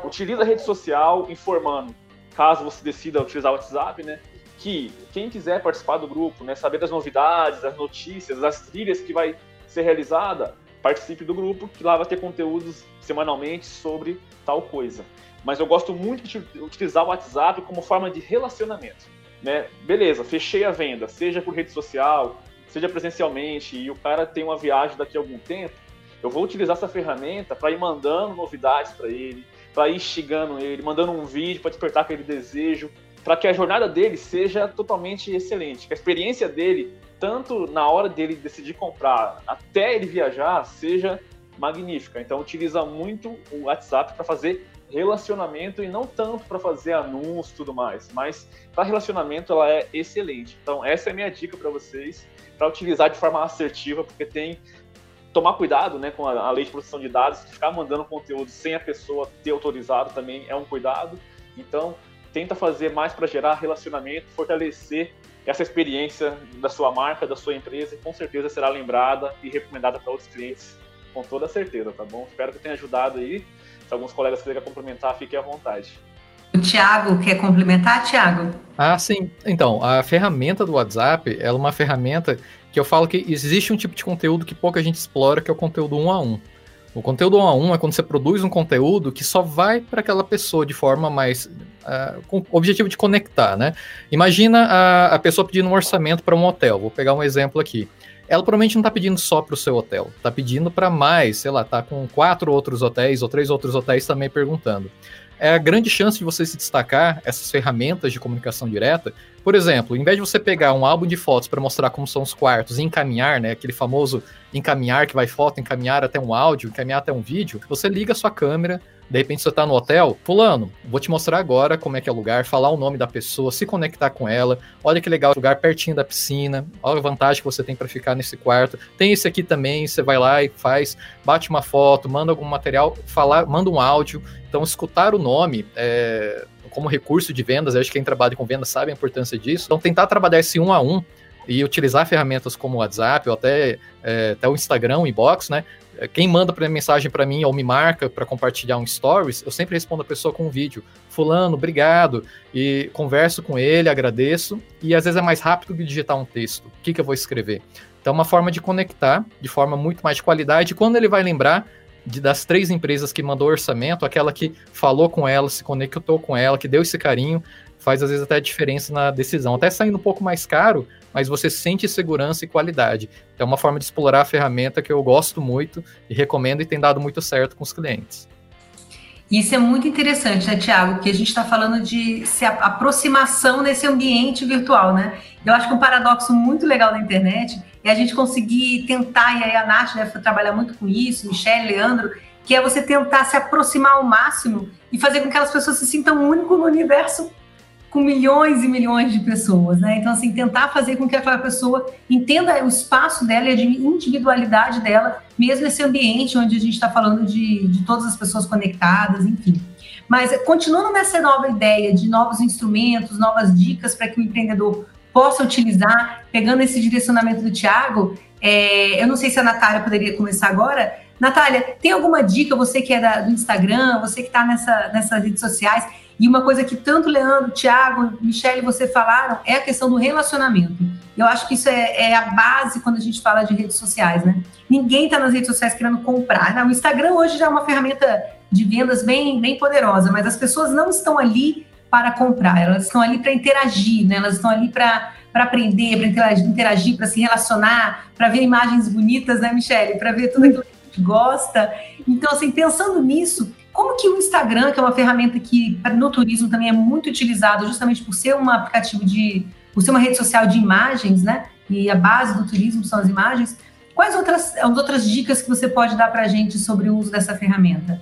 utiliza a rede social informando, caso você decida utilizar o WhatsApp, né? Que quem quiser participar do grupo, né, saber das novidades, das notícias, das trilhas que vai ser realizada, participe do grupo, que lá vai ter conteúdos semanalmente sobre tal coisa. Mas eu gosto muito de utilizar o WhatsApp como forma de relacionamento. Né? Beleza, fechei a venda, seja por rede social, seja presencialmente, e o cara tem uma viagem daqui a algum tempo, eu vou utilizar essa ferramenta para ir mandando novidades para ele, para ir instigando ele, mandando um vídeo para despertar aquele desejo, para que a jornada dele seja totalmente excelente, que a experiência dele, tanto na hora dele decidir comprar até ele viajar, seja magnífica. Então utiliza muito o WhatsApp para fazer relacionamento e não tanto para fazer anúncio e tudo mais, mas para relacionamento ela é excelente. Então essa é a minha dica para vocês, para utilizar de forma assertiva, porque tem tomar cuidado né, com a, a, lei de proteção de dados, ficar mandando conteúdo sem a pessoa ter autorizado também é um cuidado. Então, tenta fazer mais para gerar relacionamento, fortalecer essa experiência da sua marca, da sua empresa, e com certeza será lembrada e recomendada para outros clientes, com toda certeza, tá bom? Espero que tenha ajudado aí. Se alguns colegas quiserem complementar, fiquem à vontade. O Tiago quer complementar, Tiago? Ah, sim. Então, a ferramenta do WhatsApp é uma ferramenta que eu falo que existe um tipo de conteúdo que pouca gente explora, que é o conteúdo um a um. O conteúdo um a um é quando você produz um conteúdo que só vai para aquela pessoa de forma mais. Uh, com o objetivo de conectar, né? Imagina a, a pessoa pedindo um orçamento para um hotel. Vou pegar um exemplo aqui. Ela provavelmente não está pedindo só para o seu hotel, está pedindo para mais, sei lá, tá com quatro outros hotéis ou três outros hotéis também perguntando é a grande chance de você se destacar essas ferramentas de comunicação direta. Por exemplo, em vez de você pegar um álbum de fotos para mostrar como são os quartos e encaminhar, né, aquele famoso encaminhar que vai foto, encaminhar até um áudio, encaminhar até um vídeo, você liga a sua câmera, de repente você está no hotel, fulano, vou te mostrar agora como é que é o lugar, falar o nome da pessoa, se conectar com ela. Olha que legal, lugar pertinho da piscina. Olha a vantagem que você tem para ficar nesse quarto. Tem esse aqui também, você vai lá e faz, bate uma foto, manda algum material, falar, manda um áudio. Então, escutar o nome é, como recurso de vendas, acho que quem trabalha com vendas sabe a importância disso. Então, tentar trabalhar esse um a um e utilizar ferramentas como o WhatsApp ou até, é, até o Instagram, o inbox, né? Quem manda mensagem para mim ou me marca para compartilhar um stories, eu sempre respondo a pessoa com um vídeo. Fulano, obrigado. E converso com ele, agradeço. E às vezes é mais rápido que digitar um texto. O que, que eu vou escrever? Então, é uma forma de conectar de forma muito mais de qualidade. Quando ele vai lembrar, de, das três empresas que mandou orçamento, aquela que falou com ela, se conectou com ela, que deu esse carinho, faz às vezes até diferença na decisão. Até saindo um pouco mais caro, mas você sente segurança e qualidade. Então, é uma forma de explorar a ferramenta que eu gosto muito e recomendo e tem dado muito certo com os clientes. Isso é muito interessante, né, Tiago? Porque a gente está falando de se aproximação nesse ambiente virtual, né? Eu acho que um paradoxo muito legal da internet é a gente conseguir tentar, e aí a Nath deve trabalhar muito com isso, Michelle, Leandro, que é você tentar se aproximar ao máximo e fazer com que aquelas pessoas se sintam único no universo com milhões e milhões de pessoas, né? Então, assim, tentar fazer com que aquela pessoa entenda o espaço dela e a individualidade dela, mesmo nesse ambiente onde a gente está falando de, de todas as pessoas conectadas, enfim. Mas continuando nessa nova ideia de novos instrumentos, novas dicas para que o empreendedor possa utilizar, pegando esse direcionamento do Tiago, é, eu não sei se a Natália poderia começar agora. Natália, tem alguma dica, você que é da, do Instagram, você que está nessa, nessas redes sociais, e uma coisa que tanto Leandro, Tiago, Michele você falaram é a questão do relacionamento. Eu acho que isso é, é, a base quando a gente fala de redes sociais, né? Ninguém está nas redes sociais querendo comprar. Né? O Instagram hoje já é uma ferramenta de vendas bem, bem poderosa, mas as pessoas não estão ali para comprar, elas estão ali para interagir, né? Elas estão ali para aprender, para interagir, interagir para se relacionar, para ver imagens bonitas, né, Michele? Para ver tudo aquilo que a gente gosta. Então, assim, pensando nisso, como que o Instagram, que é uma ferramenta que no turismo também é muito utilizado, justamente por ser um aplicativo de, por ser uma rede social de imagens, né? e a base do turismo são as imagens. Quais outras, as outras dicas que você pode dar para a gente sobre o uso dessa ferramenta?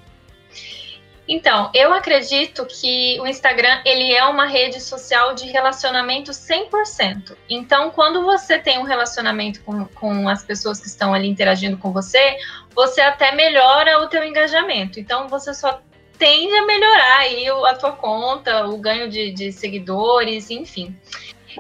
Então, eu acredito que o Instagram ele é uma rede social de relacionamento 100%. Então, quando você tem um relacionamento com, com as pessoas que estão ali interagindo com você, você até melhora o teu engajamento. Então, você só tende a melhorar aí a tua conta, o ganho de, de seguidores, enfim.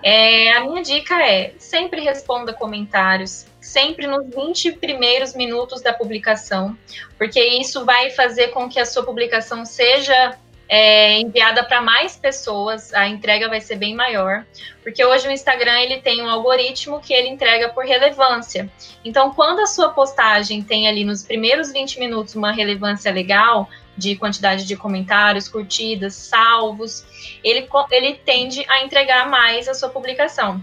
É, a minha dica é sempre responda comentários, sempre nos 20 primeiros minutos da publicação, porque isso vai fazer com que a sua publicação seja é, enviada para mais pessoas, a entrega vai ser bem maior, porque hoje o Instagram ele tem um algoritmo que ele entrega por relevância. Então, quando a sua postagem tem ali nos primeiros 20 minutos uma relevância legal, de quantidade de comentários, curtidas, salvos, ele, ele tende a entregar mais a sua publicação.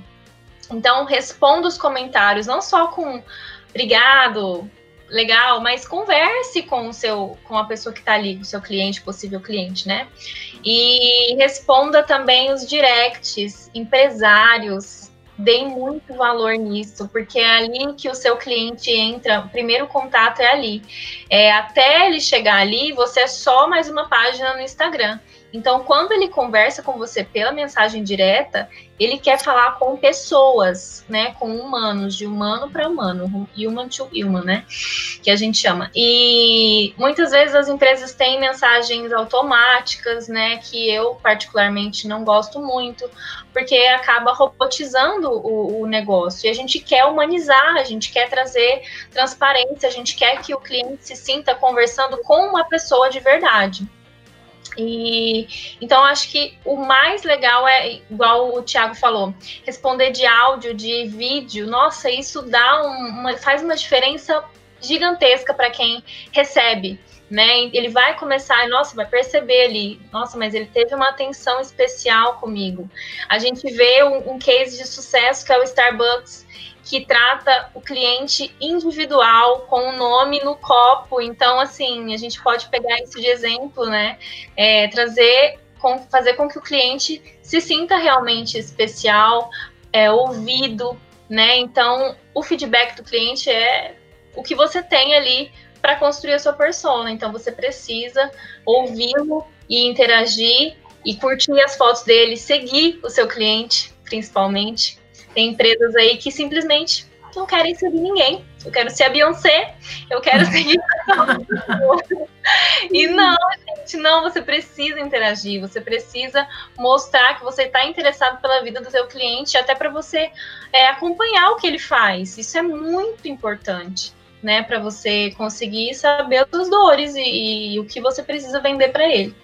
Então, responda os comentários, não só com obrigado, legal, mas converse com o seu, com a pessoa que está ali, o seu cliente, possível cliente, né? E responda também os directs, empresários, deem muito valor nisso, porque é ali que o seu cliente entra, o primeiro contato é ali. É, até ele chegar ali, você é só mais uma página no Instagram. Então, quando ele conversa com você pela mensagem direta, ele quer falar com pessoas, né, com humanos, de humano para humano, human to human, né, que a gente chama. E muitas vezes as empresas têm mensagens automáticas, né, que eu particularmente não gosto muito, porque acaba robotizando o, o negócio. E a gente quer humanizar, a gente quer trazer transparência, a gente quer que o cliente se sinta conversando com uma pessoa de verdade. E então acho que o mais legal é, igual o Thiago falou, responder de áudio, de vídeo. Nossa, isso dá uma, faz uma diferença gigantesca para quem recebe. Né? Ele vai começar, nossa, vai perceber ali, nossa, mas ele teve uma atenção especial comigo. A gente vê um, um case de sucesso que é o Starbucks, que trata o cliente individual com o nome no copo. Então, assim, a gente pode pegar isso de exemplo, né? É, trazer, com, fazer com que o cliente se sinta realmente especial, é, ouvido, né? Então, o feedback do cliente é o que você tem ali para construir a sua persona. Então, você precisa ouvi-lo e interagir e curtir as fotos dele, seguir o seu cliente, principalmente tem empresas aí que simplesmente não querem seguir ninguém. Eu quero ser a Beyoncé, eu quero <laughs> seguir. <laughs> e não, gente, não, você precisa interagir, você precisa mostrar que você está interessado pela vida do seu cliente, até para você é, acompanhar o que ele faz. Isso é muito importante. Né, para você conseguir saber as suas dores e, e o que você precisa vender para ele.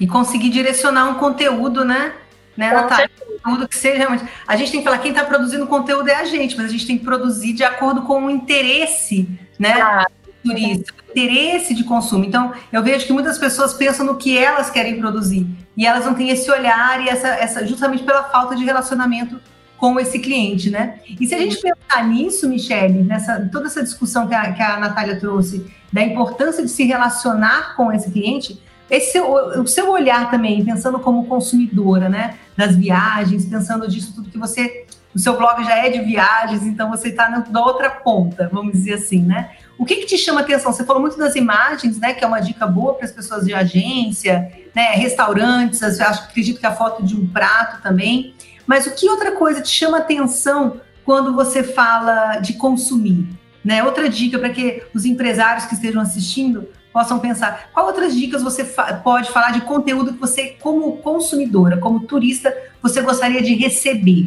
E conseguir direcionar um conteúdo, né? Né, Natália? Conteúdo que seja realmente. A gente tem que falar, quem está produzindo conteúdo é a gente, mas a gente tem que produzir de acordo com o interesse, né? Ah. Turista, interesse de consumo. Então, eu vejo que muitas pessoas pensam no que elas querem produzir e elas não têm esse olhar e essa, essa justamente pela falta de relacionamento com esse cliente, né? E se a gente pensar nisso, Michele, nessa toda essa discussão que a, que a Natália trouxe da importância de se relacionar com esse cliente, esse seu, o seu olhar também, pensando como consumidora, né, das viagens, pensando disso tudo que você, o seu blog já é de viagens, então você está na outra ponta, vamos dizer assim, né? O que, que te chama atenção? Você falou muito das imagens, né, que é uma dica boa para as pessoas de agência, né, restaurantes, acho, acredito que a foto de um prato também. Mas o que outra coisa te chama atenção quando você fala de consumir? Né? Outra dica para que os empresários que estejam assistindo possam pensar. Qual outras dicas você fa pode falar de conteúdo que você, como consumidora, como turista, você gostaria de receber?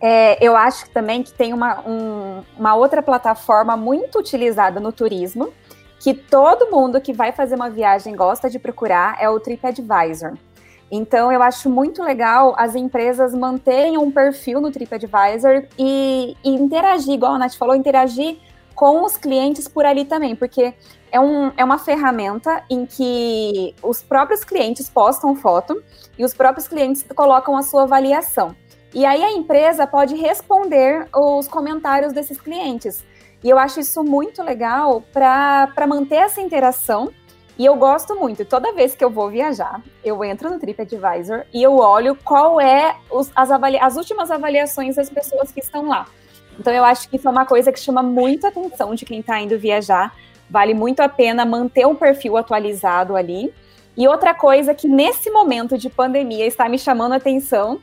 É, eu acho também que tem uma, um, uma outra plataforma muito utilizada no turismo, que todo mundo que vai fazer uma viagem gosta de procurar, é o TripAdvisor. Então, eu acho muito legal as empresas manterem um perfil no TripAdvisor e, e interagir, igual a Nath falou, interagir com os clientes por ali também, porque é, um, é uma ferramenta em que os próprios clientes postam foto e os próprios clientes colocam a sua avaliação. E aí a empresa pode responder os comentários desses clientes. E eu acho isso muito legal para manter essa interação E eu gosto muito. Toda vez que eu vou viajar, eu entro no TripAdvisor e eu olho qual é os, as, as últimas avaliações das pessoas que estão lá. Então eu acho que isso é uma coisa que chama muito atenção de quem está indo viajar. Vale muito a pena manter um perfil atualizado ali. E outra coisa que nesse momento de pandemia está me chamando a atenção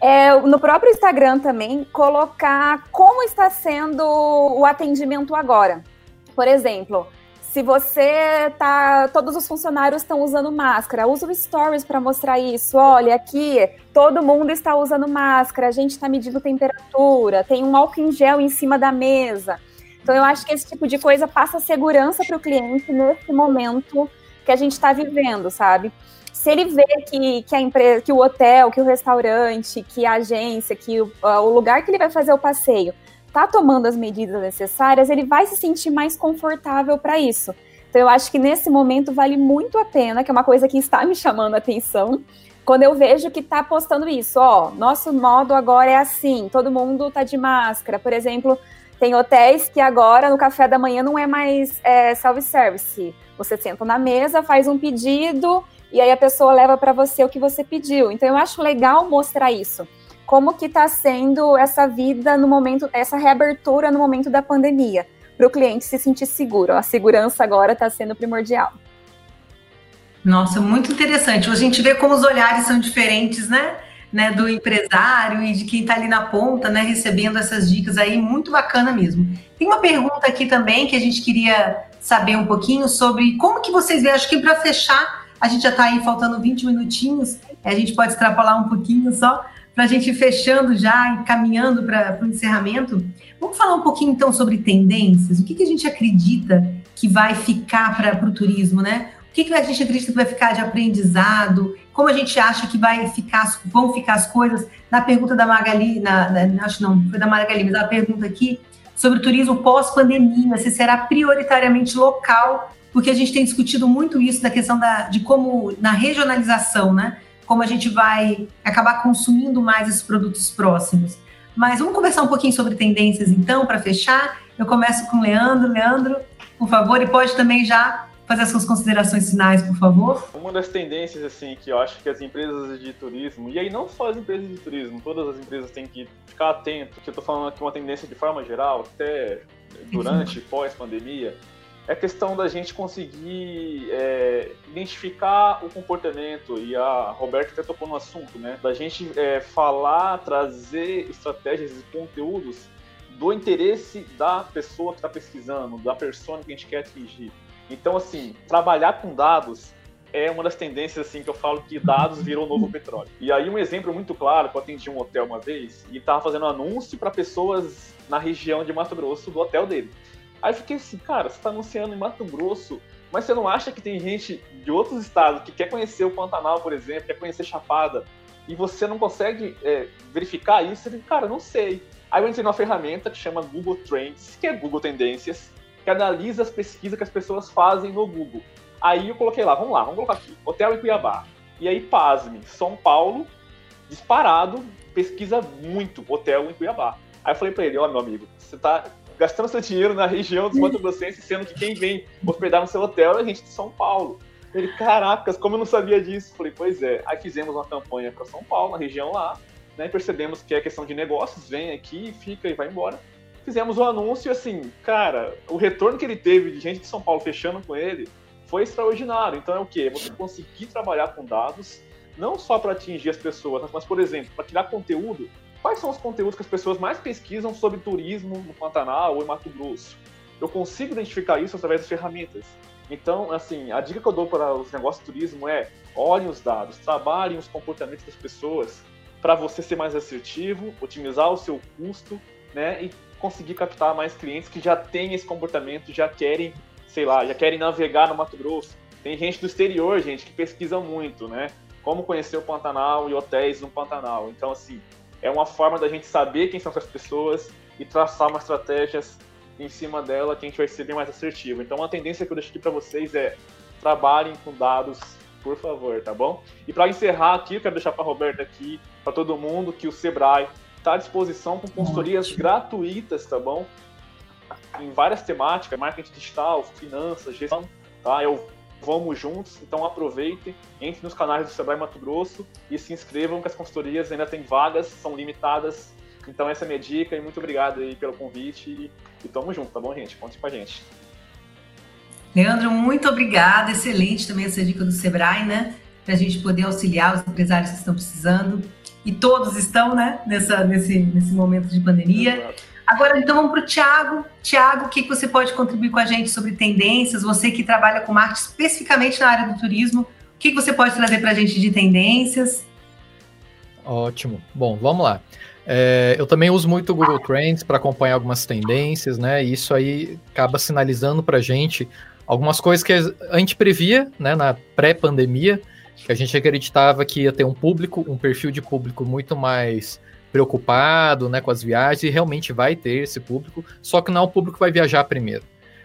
é no próprio Instagram também colocar como está sendo o atendimento agora. Por exemplo, se você tá. Todos os funcionários estão usando máscara, usa o Stories para mostrar isso. Olha, aqui todo mundo está usando máscara, a gente está medindo temperatura, tem um álcool em gel em cima da mesa. Então, eu acho que esse tipo de coisa passa segurança para o cliente nesse momento que a gente está vivendo, sabe? Se ele vê que, que a empresa, que o hotel, que o restaurante, que a agência, que o, o lugar que ele vai fazer o passeio está tomando as medidas necessárias, ele vai se sentir mais confortável para isso. Então, eu acho que nesse momento vale muito a pena, que é uma coisa que está me chamando a atenção, quando eu vejo que está postando isso. Ó, nosso modo agora é assim, todo mundo está de máscara. Por exemplo, tem hotéis que agora no café da manhã não é mais é, self-service. Você senta na mesa, faz um pedido e aí a pessoa leva para você o que você pediu. Então, eu acho legal mostrar isso como que está sendo essa vida no momento, essa reabertura no momento da pandemia, para o cliente se sentir seguro. A segurança agora está sendo primordial. Nossa, muito interessante. A gente vê como os olhares são diferentes, né? né do empresário e de quem está ali na ponta, né? Recebendo essas dicas aí, muito bacana mesmo. Tem uma pergunta aqui também que a gente queria saber um pouquinho sobre como que vocês veem. Acho que para fechar, a gente já está aí faltando 20 minutinhos, a gente pode extrapolar um pouquinho só, para a gente ir fechando já e caminhando para o encerramento, vamos falar um pouquinho então sobre tendências. O que, que a gente acredita que vai ficar para o turismo, né? O que, que a gente acredita que vai ficar de aprendizado? Como a gente acha que vai ficar, vão ficar as coisas? Na pergunta da Magali, na, na, acho não, foi da Magali, mas ela pergunta aqui sobre o turismo pós-pandemia, se será prioritariamente local, porque a gente tem discutido muito isso da questão da, de como na regionalização, né? Como a gente vai acabar consumindo mais esses produtos próximos. Mas vamos conversar um pouquinho sobre tendências, então, para fechar. Eu começo com o Leandro. Leandro, por favor, e pode também já fazer as suas considerações finais, por favor. Uma das tendências, assim, que eu acho que as empresas de turismo, e aí não só as empresas de turismo, todas as empresas têm que ficar atento, que eu estou falando aqui uma tendência de forma geral, até durante, pós-pandemia, é questão da gente conseguir é, identificar o comportamento, e a Roberta até tocou no assunto, né? Da gente é, falar, trazer estratégias e conteúdos do interesse da pessoa que está pesquisando, da persona que a gente quer atingir. Então, assim, trabalhar com dados é uma das tendências assim que eu falo que dados viram o novo petróleo. E aí um exemplo muito claro, eu atendi um hotel uma vez e estava fazendo anúncio para pessoas na região de Mato Grosso do hotel dele. Aí fiquei assim, cara, você tá anunciando em Mato Grosso, mas você não acha que tem gente de outros estados que quer conhecer o Pantanal, por exemplo, quer conhecer Chapada, e você não consegue é, verificar isso? Cara, não sei. Aí eu entrei numa ferramenta que chama Google Trends, que é Google Tendências, que analisa as pesquisas que as pessoas fazem no Google. Aí eu coloquei lá, vamos lá, vamos colocar aqui, hotel em Cuiabá. E aí, pasme, São Paulo, disparado, pesquisa muito hotel em Cuiabá. Aí eu falei pra ele, ó, oh, meu amigo, você tá gastando seu dinheiro na região dos Mato Grossenses, sendo que quem vem hospedar no seu hotel é a gente de São Paulo. Ele, caracas, como eu não sabia disso? Falei, pois é. Aí fizemos uma campanha para São Paulo, na região lá, né? Percebemos que é questão de negócios, vem aqui, fica e vai embora. Fizemos o um anúncio e assim, cara, o retorno que ele teve de gente de São Paulo fechando com ele foi extraordinário. Então é o quê? Você conseguir trabalhar com dados, não só para atingir as pessoas, mas, por exemplo, para criar conteúdo quais são os conteúdos que as pessoas mais pesquisam sobre turismo no Pantanal ou em Mato Grosso. Eu consigo identificar isso através das ferramentas. Então, assim, a dica que eu dou para os negócios de turismo é olhem os dados, trabalhem os comportamentos das pessoas para você ser mais assertivo, otimizar o seu custo, né, e conseguir captar mais clientes que já têm esse comportamento, já querem, sei lá, já querem navegar no Mato Grosso. Tem gente do exterior, gente, que pesquisa muito, né? Como conhecer o Pantanal e hotéis no Pantanal. Então, assim, é uma forma da gente saber quem são essas pessoas e traçar uma estratégia em cima dela que a gente vai ser bem mais assertivo. Então, uma tendência que eu deixo aqui para vocês é trabalhem com dados, por favor, tá bom? E para encerrar aqui, eu quero deixar para Roberta aqui, para todo mundo, que o Sebrae está à disposição com consultorias gratuitas, tá bom? Em várias temáticas, marketing digital, finanças, gestão, tá? Eu vamos juntos, então aproveitem, entre nos canais do Sebrae Mato Grosso e se inscrevam que as consultorias ainda têm vagas, são limitadas. Então essa é a minha dica e muito obrigado aí pelo convite e, e tamo junto, tá bom, gente? Conte com a gente. Leandro, muito obrigada. Excelente também essa dica do Sebrae, né? Para a gente poder auxiliar os empresários que estão precisando. E todos estão, né? Nessa, nesse, nesse momento de pandemia. Agora, então, vamos para o Tiago. Tiago, o que, você pode contribuir com a gente sobre tendências? Você que trabalha com marketing especificamente na área do turismo, o que, que você pode trazer para a gente de tendências? Ótimo. Bom, vamos lá. É, eu também uso muito o Google Trends para acompanhar algumas tendências, né? E isso aí acaba sinalizando para a gente algumas coisas que a gente previa, né, na pré-pandemia, que a gente acreditava que ia ter um público, um perfil de público muito mais preocupado, né, com as viagens, e realmente vai ter esse público, só que não é o público que vai viajar primeiro.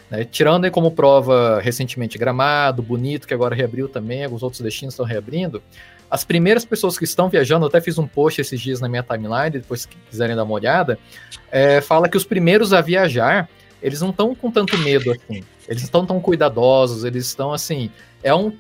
Né? Tirando aí como prova recentemente Gramado, Bonito, que agora reabriu também, alguns outros destinos estão reabrindo, as primeiras pessoas que estão viajando, eu até fiz um post esses dias na minha timeline, depois se quiserem dar uma olhada, é, fala que os primeiros a viajar, eles não estão com tanto medo assim. Eles estão tão cuidadosos, eles estão assim. É um,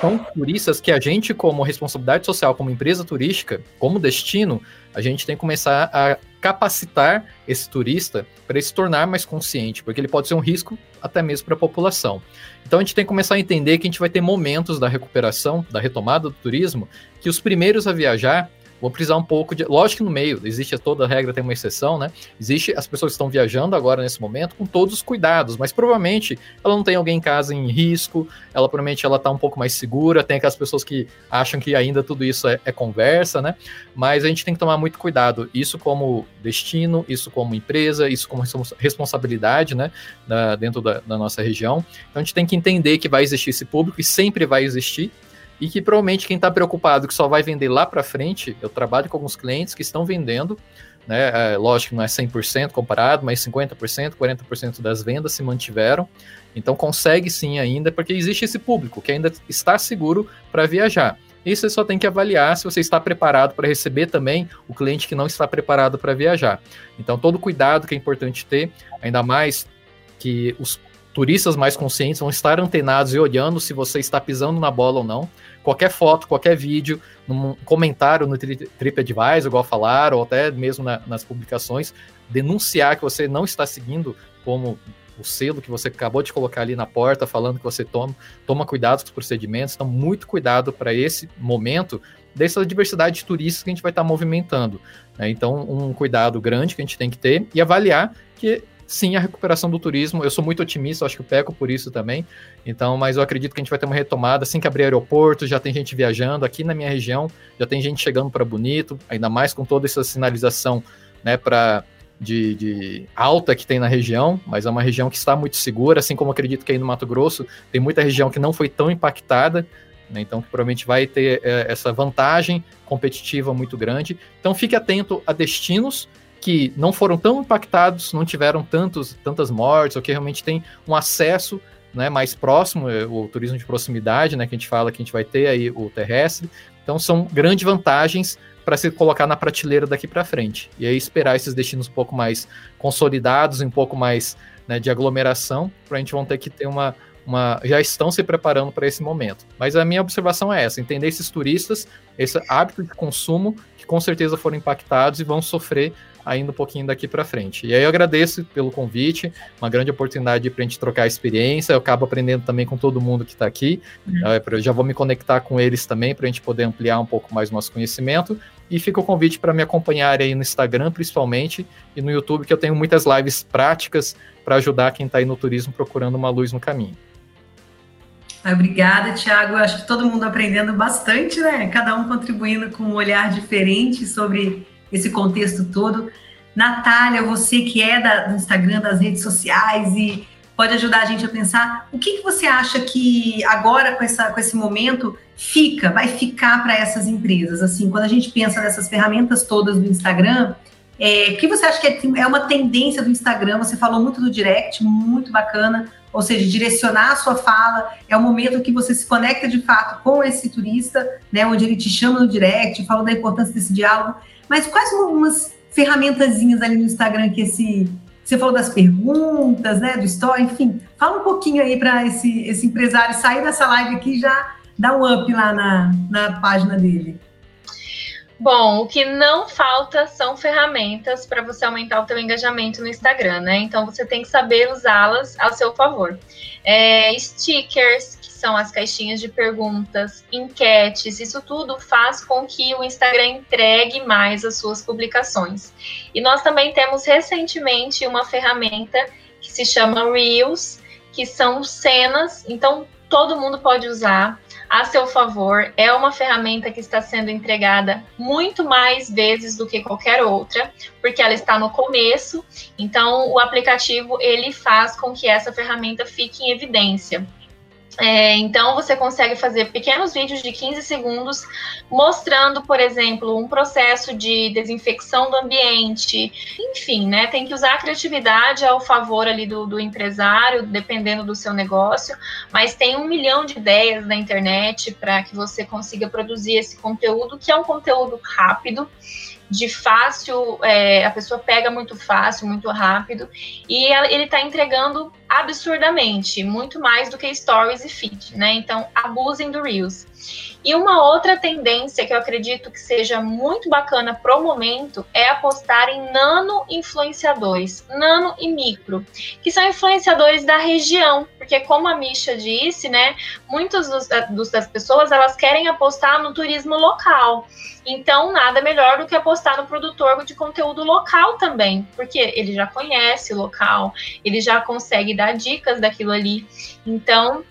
são turistas que a gente, como responsabilidade social, como empresa turística, como destino, a gente tem que começar a capacitar esse turista para ele se tornar mais consciente, porque ele pode ser um risco até mesmo para a população. Então a gente tem que começar a entender que a gente vai ter momentos da recuperação, da retomada do turismo, que os primeiros a viajar vão precisar um pouco de. Lógico que no meio, existe toda regra, tem uma exceção, né? Existe as pessoas que estão viajando agora nesse momento com todos os cuidados, mas provavelmente ela não tem alguém em casa em risco, ela provavelmente ela tá um pouco mais segura, tem aquelas pessoas que acham que ainda tudo isso é, é conversa, né? Mas a gente tem que tomar muito cuidado, isso como destino, isso como empresa, isso como responsabilidade, né? Dentro da, da nossa região. Então a gente tem que entender que vai existir esse público e sempre vai existir e que provavelmente quem está preocupado que só vai vender lá para frente, eu trabalho com alguns clientes que estão vendendo, né, é, lógico que não é 100% comparado, mas 50%, 40% das vendas se mantiveram, então consegue sim ainda, porque existe esse público que ainda está seguro para viajar. E você só tem que avaliar se você está preparado para receber também o cliente que não está preparado para viajar. Então, todo cuidado que é importante ter, ainda mais que os turistas mais conscientes vão estar antenados e olhando se você está pisando na bola ou não. Qualquer foto, qualquer vídeo, num comentário no TripAdvisor, igual falaram, ou até mesmo na, nas publicações, denunciar que você não está seguindo como o selo que você acabou de colocar ali na porta, falando que você toma, toma cuidado com os procedimentos, então muito cuidado para esse momento dessa diversidade de turistas que a gente vai estar movimentando. Né? Então, um cuidado grande que a gente tem que ter e avaliar que sim, a recuperação do turismo, eu sou muito otimista, acho que eu peco por isso também. Então, mas eu acredito que a gente vai ter uma retomada. Assim que abrir aeroporto, já tem gente viajando. Aqui na minha região, já tem gente chegando para Bonito, ainda mais com toda essa sinalização, né, para de, de, alta que tem na região, mas é uma região que está muito segura, assim como acredito que aí no Mato Grosso tem muita região que não foi tão impactada, né, então que provavelmente vai ter é, essa vantagem competitiva muito grande. Então fique atento a destinos que não foram tão impactados, não tiveram tantos, tantas mortes, ou que realmente tem um acesso né, mais próximo, é, o turismo de proximidade, né, que a gente fala que a gente vai ter aí o terrestre. Então são grandes vantagens para se colocar na prateleira daqui para frente. E aí esperar esses destinos um pouco mais consolidados, um pouco mais né, de aglomeração, para a gente vão ter que ter uma, uma, já estão se preparando para esse momento. Mas a minha observação é essa: entender esses turistas, esse hábito de consumo, que com certeza foram impactados e vão sofrer ainda um pouquinho daqui para frente. E aí eu agradeço pelo convite, uma grande oportunidade para a gente trocar experiência. Eu acabo aprendendo também com todo mundo que está aqui. Uhum. Eu já vou me conectar com eles também para a gente poder ampliar um pouco mais o nosso conhecimento. E fica o convite para me acompanhar aí no Instagram, principalmente, e no YouTube, que eu tenho muitas lives práticas para ajudar quem está aí no turismo procurando uma luz no caminho. Obrigada, Tiago. Acho que todo mundo aprendendo bastante, né? Cada um contribuindo com um olhar diferente sobre esse contexto todo. Natália, você que é da, do Instagram, das redes sociais e pode ajudar a gente a pensar o que, que você acha que agora com, essa, com esse momento fica, vai ficar para essas empresas? Assim, quando a gente pensa nessas ferramentas todas do Instagram, é, o que você acha que é, é uma tendência do Instagram? Você falou muito do direct, muito bacana, ou seja, direcionar a sua fala, é o momento que você se conecta de fato com esse turista, né, onde ele te chama no direct, fala da importância desse diálogo. Mas quais são algumas ferramentazinhas ali no Instagram que esse Você falou das perguntas, né, do story, enfim. Fala um pouquinho aí para esse, esse empresário sair dessa live aqui e já dar um up lá na, na página dele. Bom, o que não falta são ferramentas para você aumentar o teu engajamento no Instagram, né? Então você tem que saber usá-las ao seu favor. É, stickers, são as caixinhas de perguntas, enquetes, isso tudo faz com que o Instagram entregue mais as suas publicações. E nós também temos recentemente uma ferramenta que se chama Reels, que são cenas, então todo mundo pode usar a seu favor. É uma ferramenta que está sendo entregada muito mais vezes do que qualquer outra, porque ela está no começo. Então, o aplicativo ele faz com que essa ferramenta fique em evidência. É, então, você consegue fazer pequenos vídeos de 15 segundos mostrando, por exemplo, um processo de desinfecção do ambiente. Enfim, né? Tem que usar a criatividade ao favor ali do, do empresário, dependendo do seu negócio. Mas tem um milhão de ideias na internet para que você consiga produzir esse conteúdo, que é um conteúdo rápido de fácil, é, a pessoa pega muito fácil, muito rápido, e ele está entregando absurdamente, muito mais do que stories e feed, né? Então, abusem do Reels. E uma outra tendência que eu acredito que seja muito bacana pro momento é apostar em nano influenciadores, nano e micro, que são influenciadores da região, porque como a Misha disse, né, muitas dos, das pessoas elas querem apostar no turismo local. Então, nada melhor do que apostar no produtor de conteúdo local também, porque ele já conhece o local, ele já consegue dar dicas daquilo ali. Então,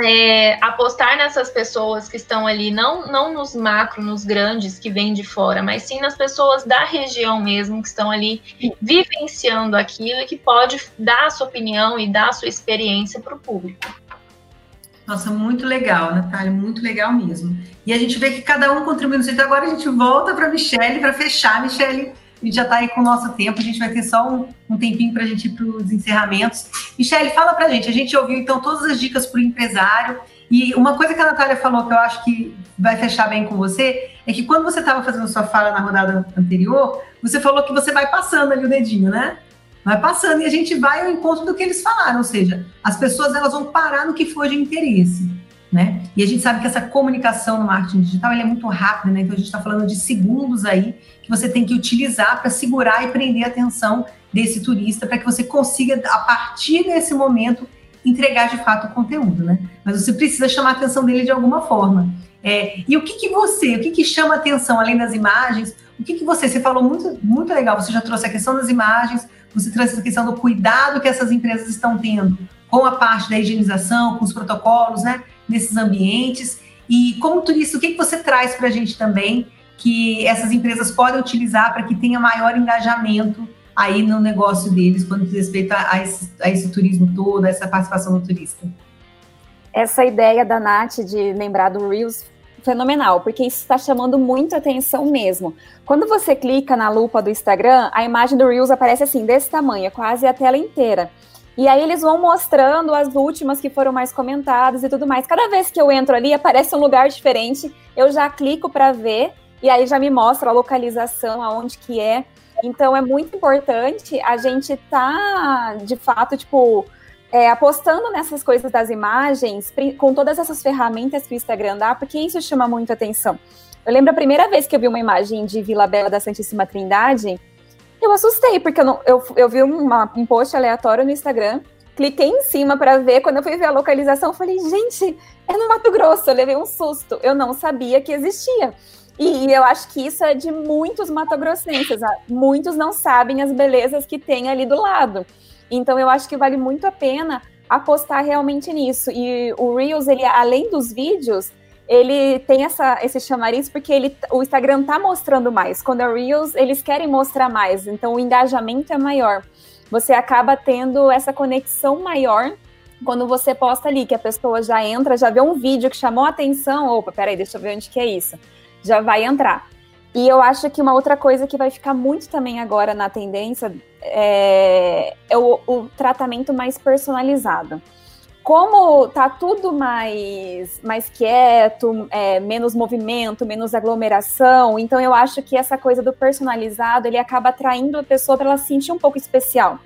é, apostar nessas pessoas que estão ali, não, não nos macro, nos grandes que vêm de fora, mas sim nas pessoas da região mesmo, que estão ali vivenciando aquilo e que pode dar a sua opinião e dar a sua experiência para o público. Nossa, muito legal, Natália, muito legal mesmo. E a gente vê que cada um contribui no jeito. Agora a gente volta para a Michelle para fechar. Michelle, a gente já está aí com o nosso tempo, a gente vai ter só um, um tempinho para a gente ir para os encerramentos. Michelle, fala para a gente. A gente ouviu então todas as dicas para o empresário. E uma coisa que a Natália falou que eu acho que vai fechar bem com você é que quando você estava fazendo sua fala na rodada anterior, você falou que você vai passando ali o dedinho, né? vai passando e a gente vai ao encontro do que eles falaram, ou seja, as pessoas elas vão parar no que for de interesse, né? E a gente sabe que essa comunicação no marketing digital é muito rápida, né? Então a gente está falando de segundos aí que você tem que utilizar para segurar e prender a atenção desse turista para que você consiga a partir desse momento entregar de fato o conteúdo, né? Mas você precisa chamar a atenção dele de alguma forma. É, e o que, que você, o que, que chama atenção além das imagens? O que, que você, você falou muito, muito legal, você já trouxe a questão das imagens, você trouxe a questão do cuidado que essas empresas estão tendo com a parte da higienização, com os protocolos, né, nesses ambientes. E como turista, o que, que você traz para a gente também que essas empresas podem utilizar para que tenha maior engajamento aí no negócio deles quando diz respeito a, a, esse, a esse turismo todo, a essa participação do turista? Essa ideia da Nath de lembrar do Reels fenomenal, porque isso está chamando muito atenção mesmo. Quando você clica na lupa do Instagram, a imagem do Reels aparece assim, desse tamanho, quase a tela inteira. E aí eles vão mostrando as últimas que foram mais comentadas e tudo mais. Cada vez que eu entro ali, aparece um lugar diferente, eu já clico para ver e aí já me mostra a localização, aonde que é. Então é muito importante a gente tá, de fato, tipo, é, apostando nessas coisas das imagens, com todas essas ferramentas que o Instagram dá, porque isso chama muito atenção. Eu lembro a primeira vez que eu vi uma imagem de Vila Bela da Santíssima Trindade, eu assustei, porque eu, não, eu, eu vi uma, um post aleatório no Instagram, cliquei em cima para ver, quando eu fui ver a localização, falei, gente, é no Mato Grosso, eu levei um susto, eu não sabia que existia. E, e eu acho que isso é de muitos matogrossenses, muitos não sabem as belezas que tem ali do lado. Então eu acho que vale muito a pena apostar realmente nisso. E o Reels, ele além dos vídeos, ele tem essa, esse chamariz porque ele, o Instagram tá mostrando mais. Quando é Reels, eles querem mostrar mais, então o engajamento é maior. Você acaba tendo essa conexão maior quando você posta ali, que a pessoa já entra, já vê um vídeo que chamou a atenção, opa, peraí, deixa eu ver onde que é isso. Já vai entrar. E eu acho que uma outra coisa que vai ficar muito também agora na tendência é, é o, o, tratamento mais personalizado. Como tá tudo mais, mais quieto, é, menos movimento, menos aglomeração, então eu acho que essa coisa do personalizado ele acaba atraindo a pessoa para ela se sentir um pouco especial.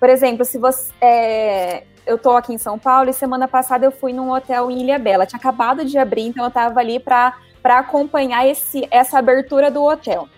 Por exemplo, se você. É, eu tô aqui em São Paulo e semana passada eu fui num hotel em Ilha Bela. Tinha acabado de abrir, então eu tava ali para acompanhar esse, essa abertura do hotel.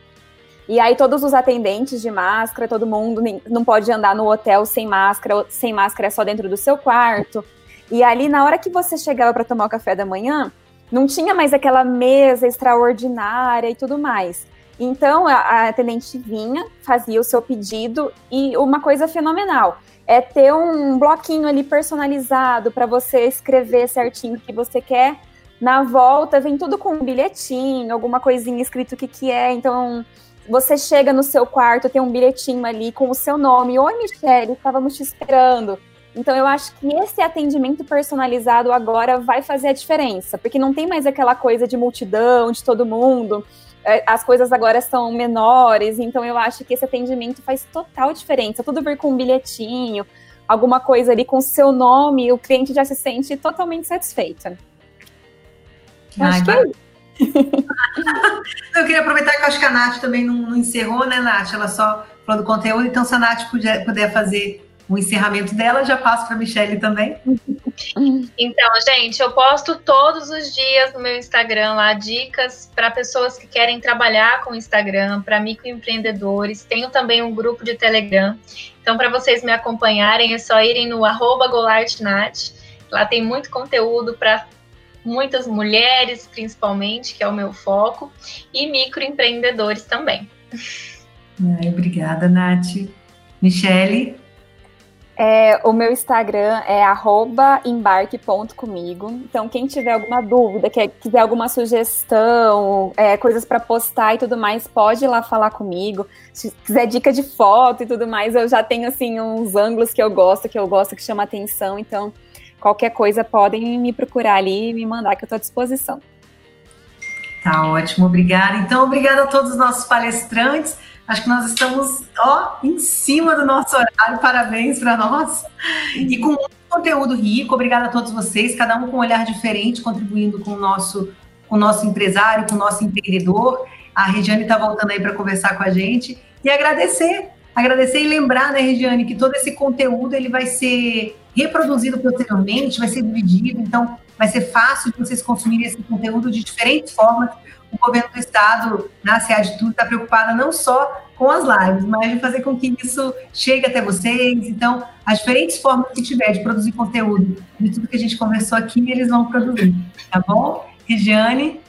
E aí todos os atendentes de máscara, todo mundo não pode andar no hotel sem máscara, sem máscara é só dentro do seu quarto. E ali na hora que você chegava para tomar o café da manhã, não tinha mais aquela mesa extraordinária e tudo mais. Então a, a atendente vinha, fazia o seu pedido e uma coisa fenomenal é ter um bloquinho ali personalizado para você escrever certinho o que você quer. Na volta vem tudo com um bilhetinho, alguma coisinha escrito o que, que é. Então você chega no seu quarto, tem um bilhetinho ali com o seu nome. Oi, Michelle, estávamos te esperando. Então, eu acho que esse atendimento personalizado agora vai fazer a diferença, porque não tem mais aquela coisa de multidão, de todo mundo. É, as coisas agora são menores, então eu acho que esse atendimento faz total diferença. Tudo vir com um bilhetinho, alguma coisa ali com o seu nome, o cliente já se sente totalmente satisfeito. Eu acho que é eu queria aproveitar que eu acho que a Nath também não, não, encerrou, né, Nath? Ela só falou do conteúdo, então se a Nath puder, puder fazer o encerramento dela, já passo para a Michelle também. Então, gente, eu posto todos os dias no meu Instagram lá dicas para pessoas que querem trabalhar com Instagram, para microempreendedores. Tenho também um grupo de Telegram. Então, para vocês me acompanharem, é só irem no arroba golartnat. Lá tem muito conteúdo para muitas mulheres, principalmente, que é o meu foco, e microempreendedores também. Ai, obrigada, Nath. Michele? É, o meu Instagram é embarque.comigo. Então, quem tiver alguma dúvida, quer, quiser alguma sugestão, é, coisas para postar e tudo mais, pode ir lá falar comigo. Se quiser dica de foto e tudo mais, eu já tenho assim uns ângulos que eu gosto, que eu gosto, que chama atenção. Então, qualquer coisa podem me procurar ali e me mandar que eu estou à disposição. Tá ótimo, obrigada. Então, obrigada a todos os nossos palestrantes. Acho que nós estamos, ó, em cima do nosso horário. Parabéns para nós. E com muito conteúdo rico. Obrigada a todos vocês, cada um com um olhar diferente, contribuindo com o nosso, com o nosso empresário, com o nosso empreendedor. A Regiane está voltando aí para conversar com a gente. E agradecer, agradecer e lembrar, né, Regiane, que todo esse conteúdo ele vai ser reproduzido posteriormente, vai ser dividido, então vai ser fácil de vocês consumirem esse conteúdo de diferentes formas o governo do estado, na SEAD Tudo, está preocupada não só com as lives, mas de fazer com que isso chegue até vocês. Então, as diferentes formas que tiver de produzir conteúdo de tudo que a gente conversou aqui, eles vão produzir, tá bom? Regiane?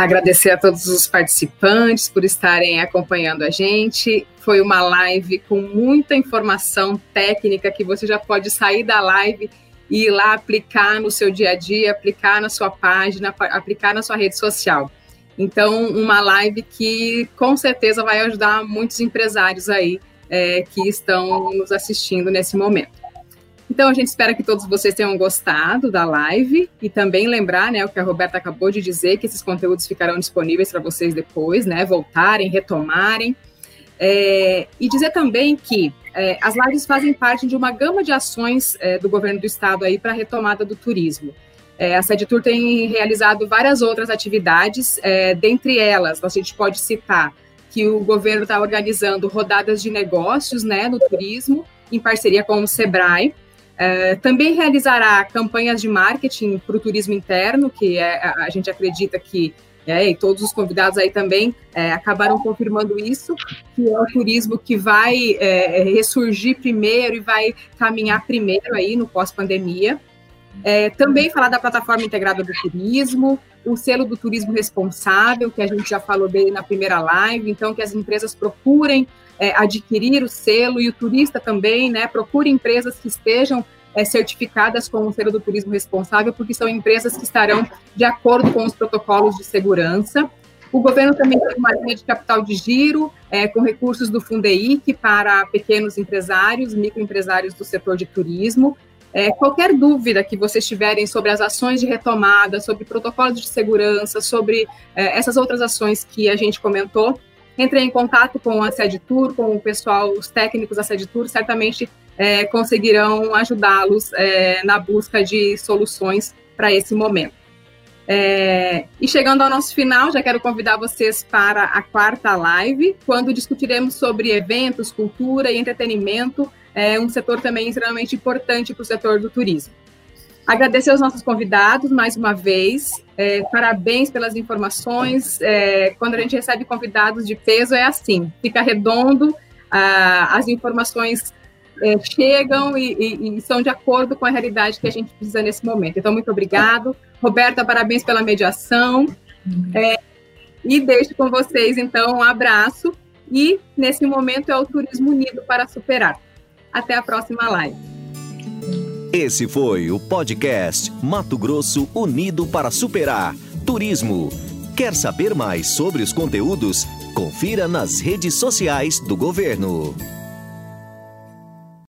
Agradecer a todos os participantes por estarem acompanhando a gente. Foi uma live com muita informação técnica que você já pode sair da live e ir lá aplicar no seu dia a dia, aplicar na sua página, aplicar na sua rede social. Então, uma live que com certeza vai ajudar muitos empresários aí é, que estão nos assistindo nesse momento. Então, a gente espera que todos vocês tenham gostado da live e também lembrar, né, o que a Roberta acabou de dizer, que esses conteúdos ficarão disponíveis para vocês depois, né, voltarem, retomarem. É, e dizer também que é, as lives fazem parte de uma gama de ações é, do governo do estado aí para a retomada do turismo. É, a Tour tem realizado várias outras atividades, é, dentre elas, a gente pode citar que o governo está organizando rodadas de negócios né, no turismo, em parceria com o Sebrae. É, também realizará campanhas de marketing para o turismo interno, que é, a gente acredita que é, e todos os convidados aí também é, acabaram confirmando isso, que é o turismo que vai é, ressurgir primeiro e vai caminhar primeiro aí no pós-pandemia. É, também falar da plataforma integrada do turismo, o selo do turismo responsável, que a gente já falou dele na primeira live, então que as empresas procurem é, adquirir o selo e o turista também, né, procure empresas que estejam é, certificadas com o selo do turismo responsável, porque são empresas que estarão de acordo com os protocolos de segurança. O governo também tem uma linha de capital de giro é, com recursos do Fundeic para pequenos empresários, microempresários do setor de turismo. É, qualquer dúvida que vocês tiverem sobre as ações de retomada, sobre protocolos de segurança, sobre é, essas outras ações que a gente comentou, entrem em contato com a Sede Tour, com o pessoal, os técnicos da Sede Tour, certamente é, conseguirão ajudá-los é, na busca de soluções para esse momento. É, e chegando ao nosso final, já quero convidar vocês para a quarta live, quando discutiremos sobre eventos, cultura e entretenimento, é um setor também extremamente importante para o setor do turismo. Agradecer aos nossos convidados mais uma vez, é, parabéns pelas informações. É, quando a gente recebe convidados de peso, é assim: fica redondo, ah, as informações é, chegam e, e, e, são de acordo com a realidade que a gente precisa nesse momento. Então, muito obrigado. Roberta, parabéns pela mediação. É, e deixo com vocês, então, um abraço. E, nesse momento, é o Turismo Unido para Superar. Até a próxima live. Esse foi o podcast Mato Grosso Unido para Superar Turismo. Quer saber mais sobre os conteúdos? Confira nas redes sociais do governo.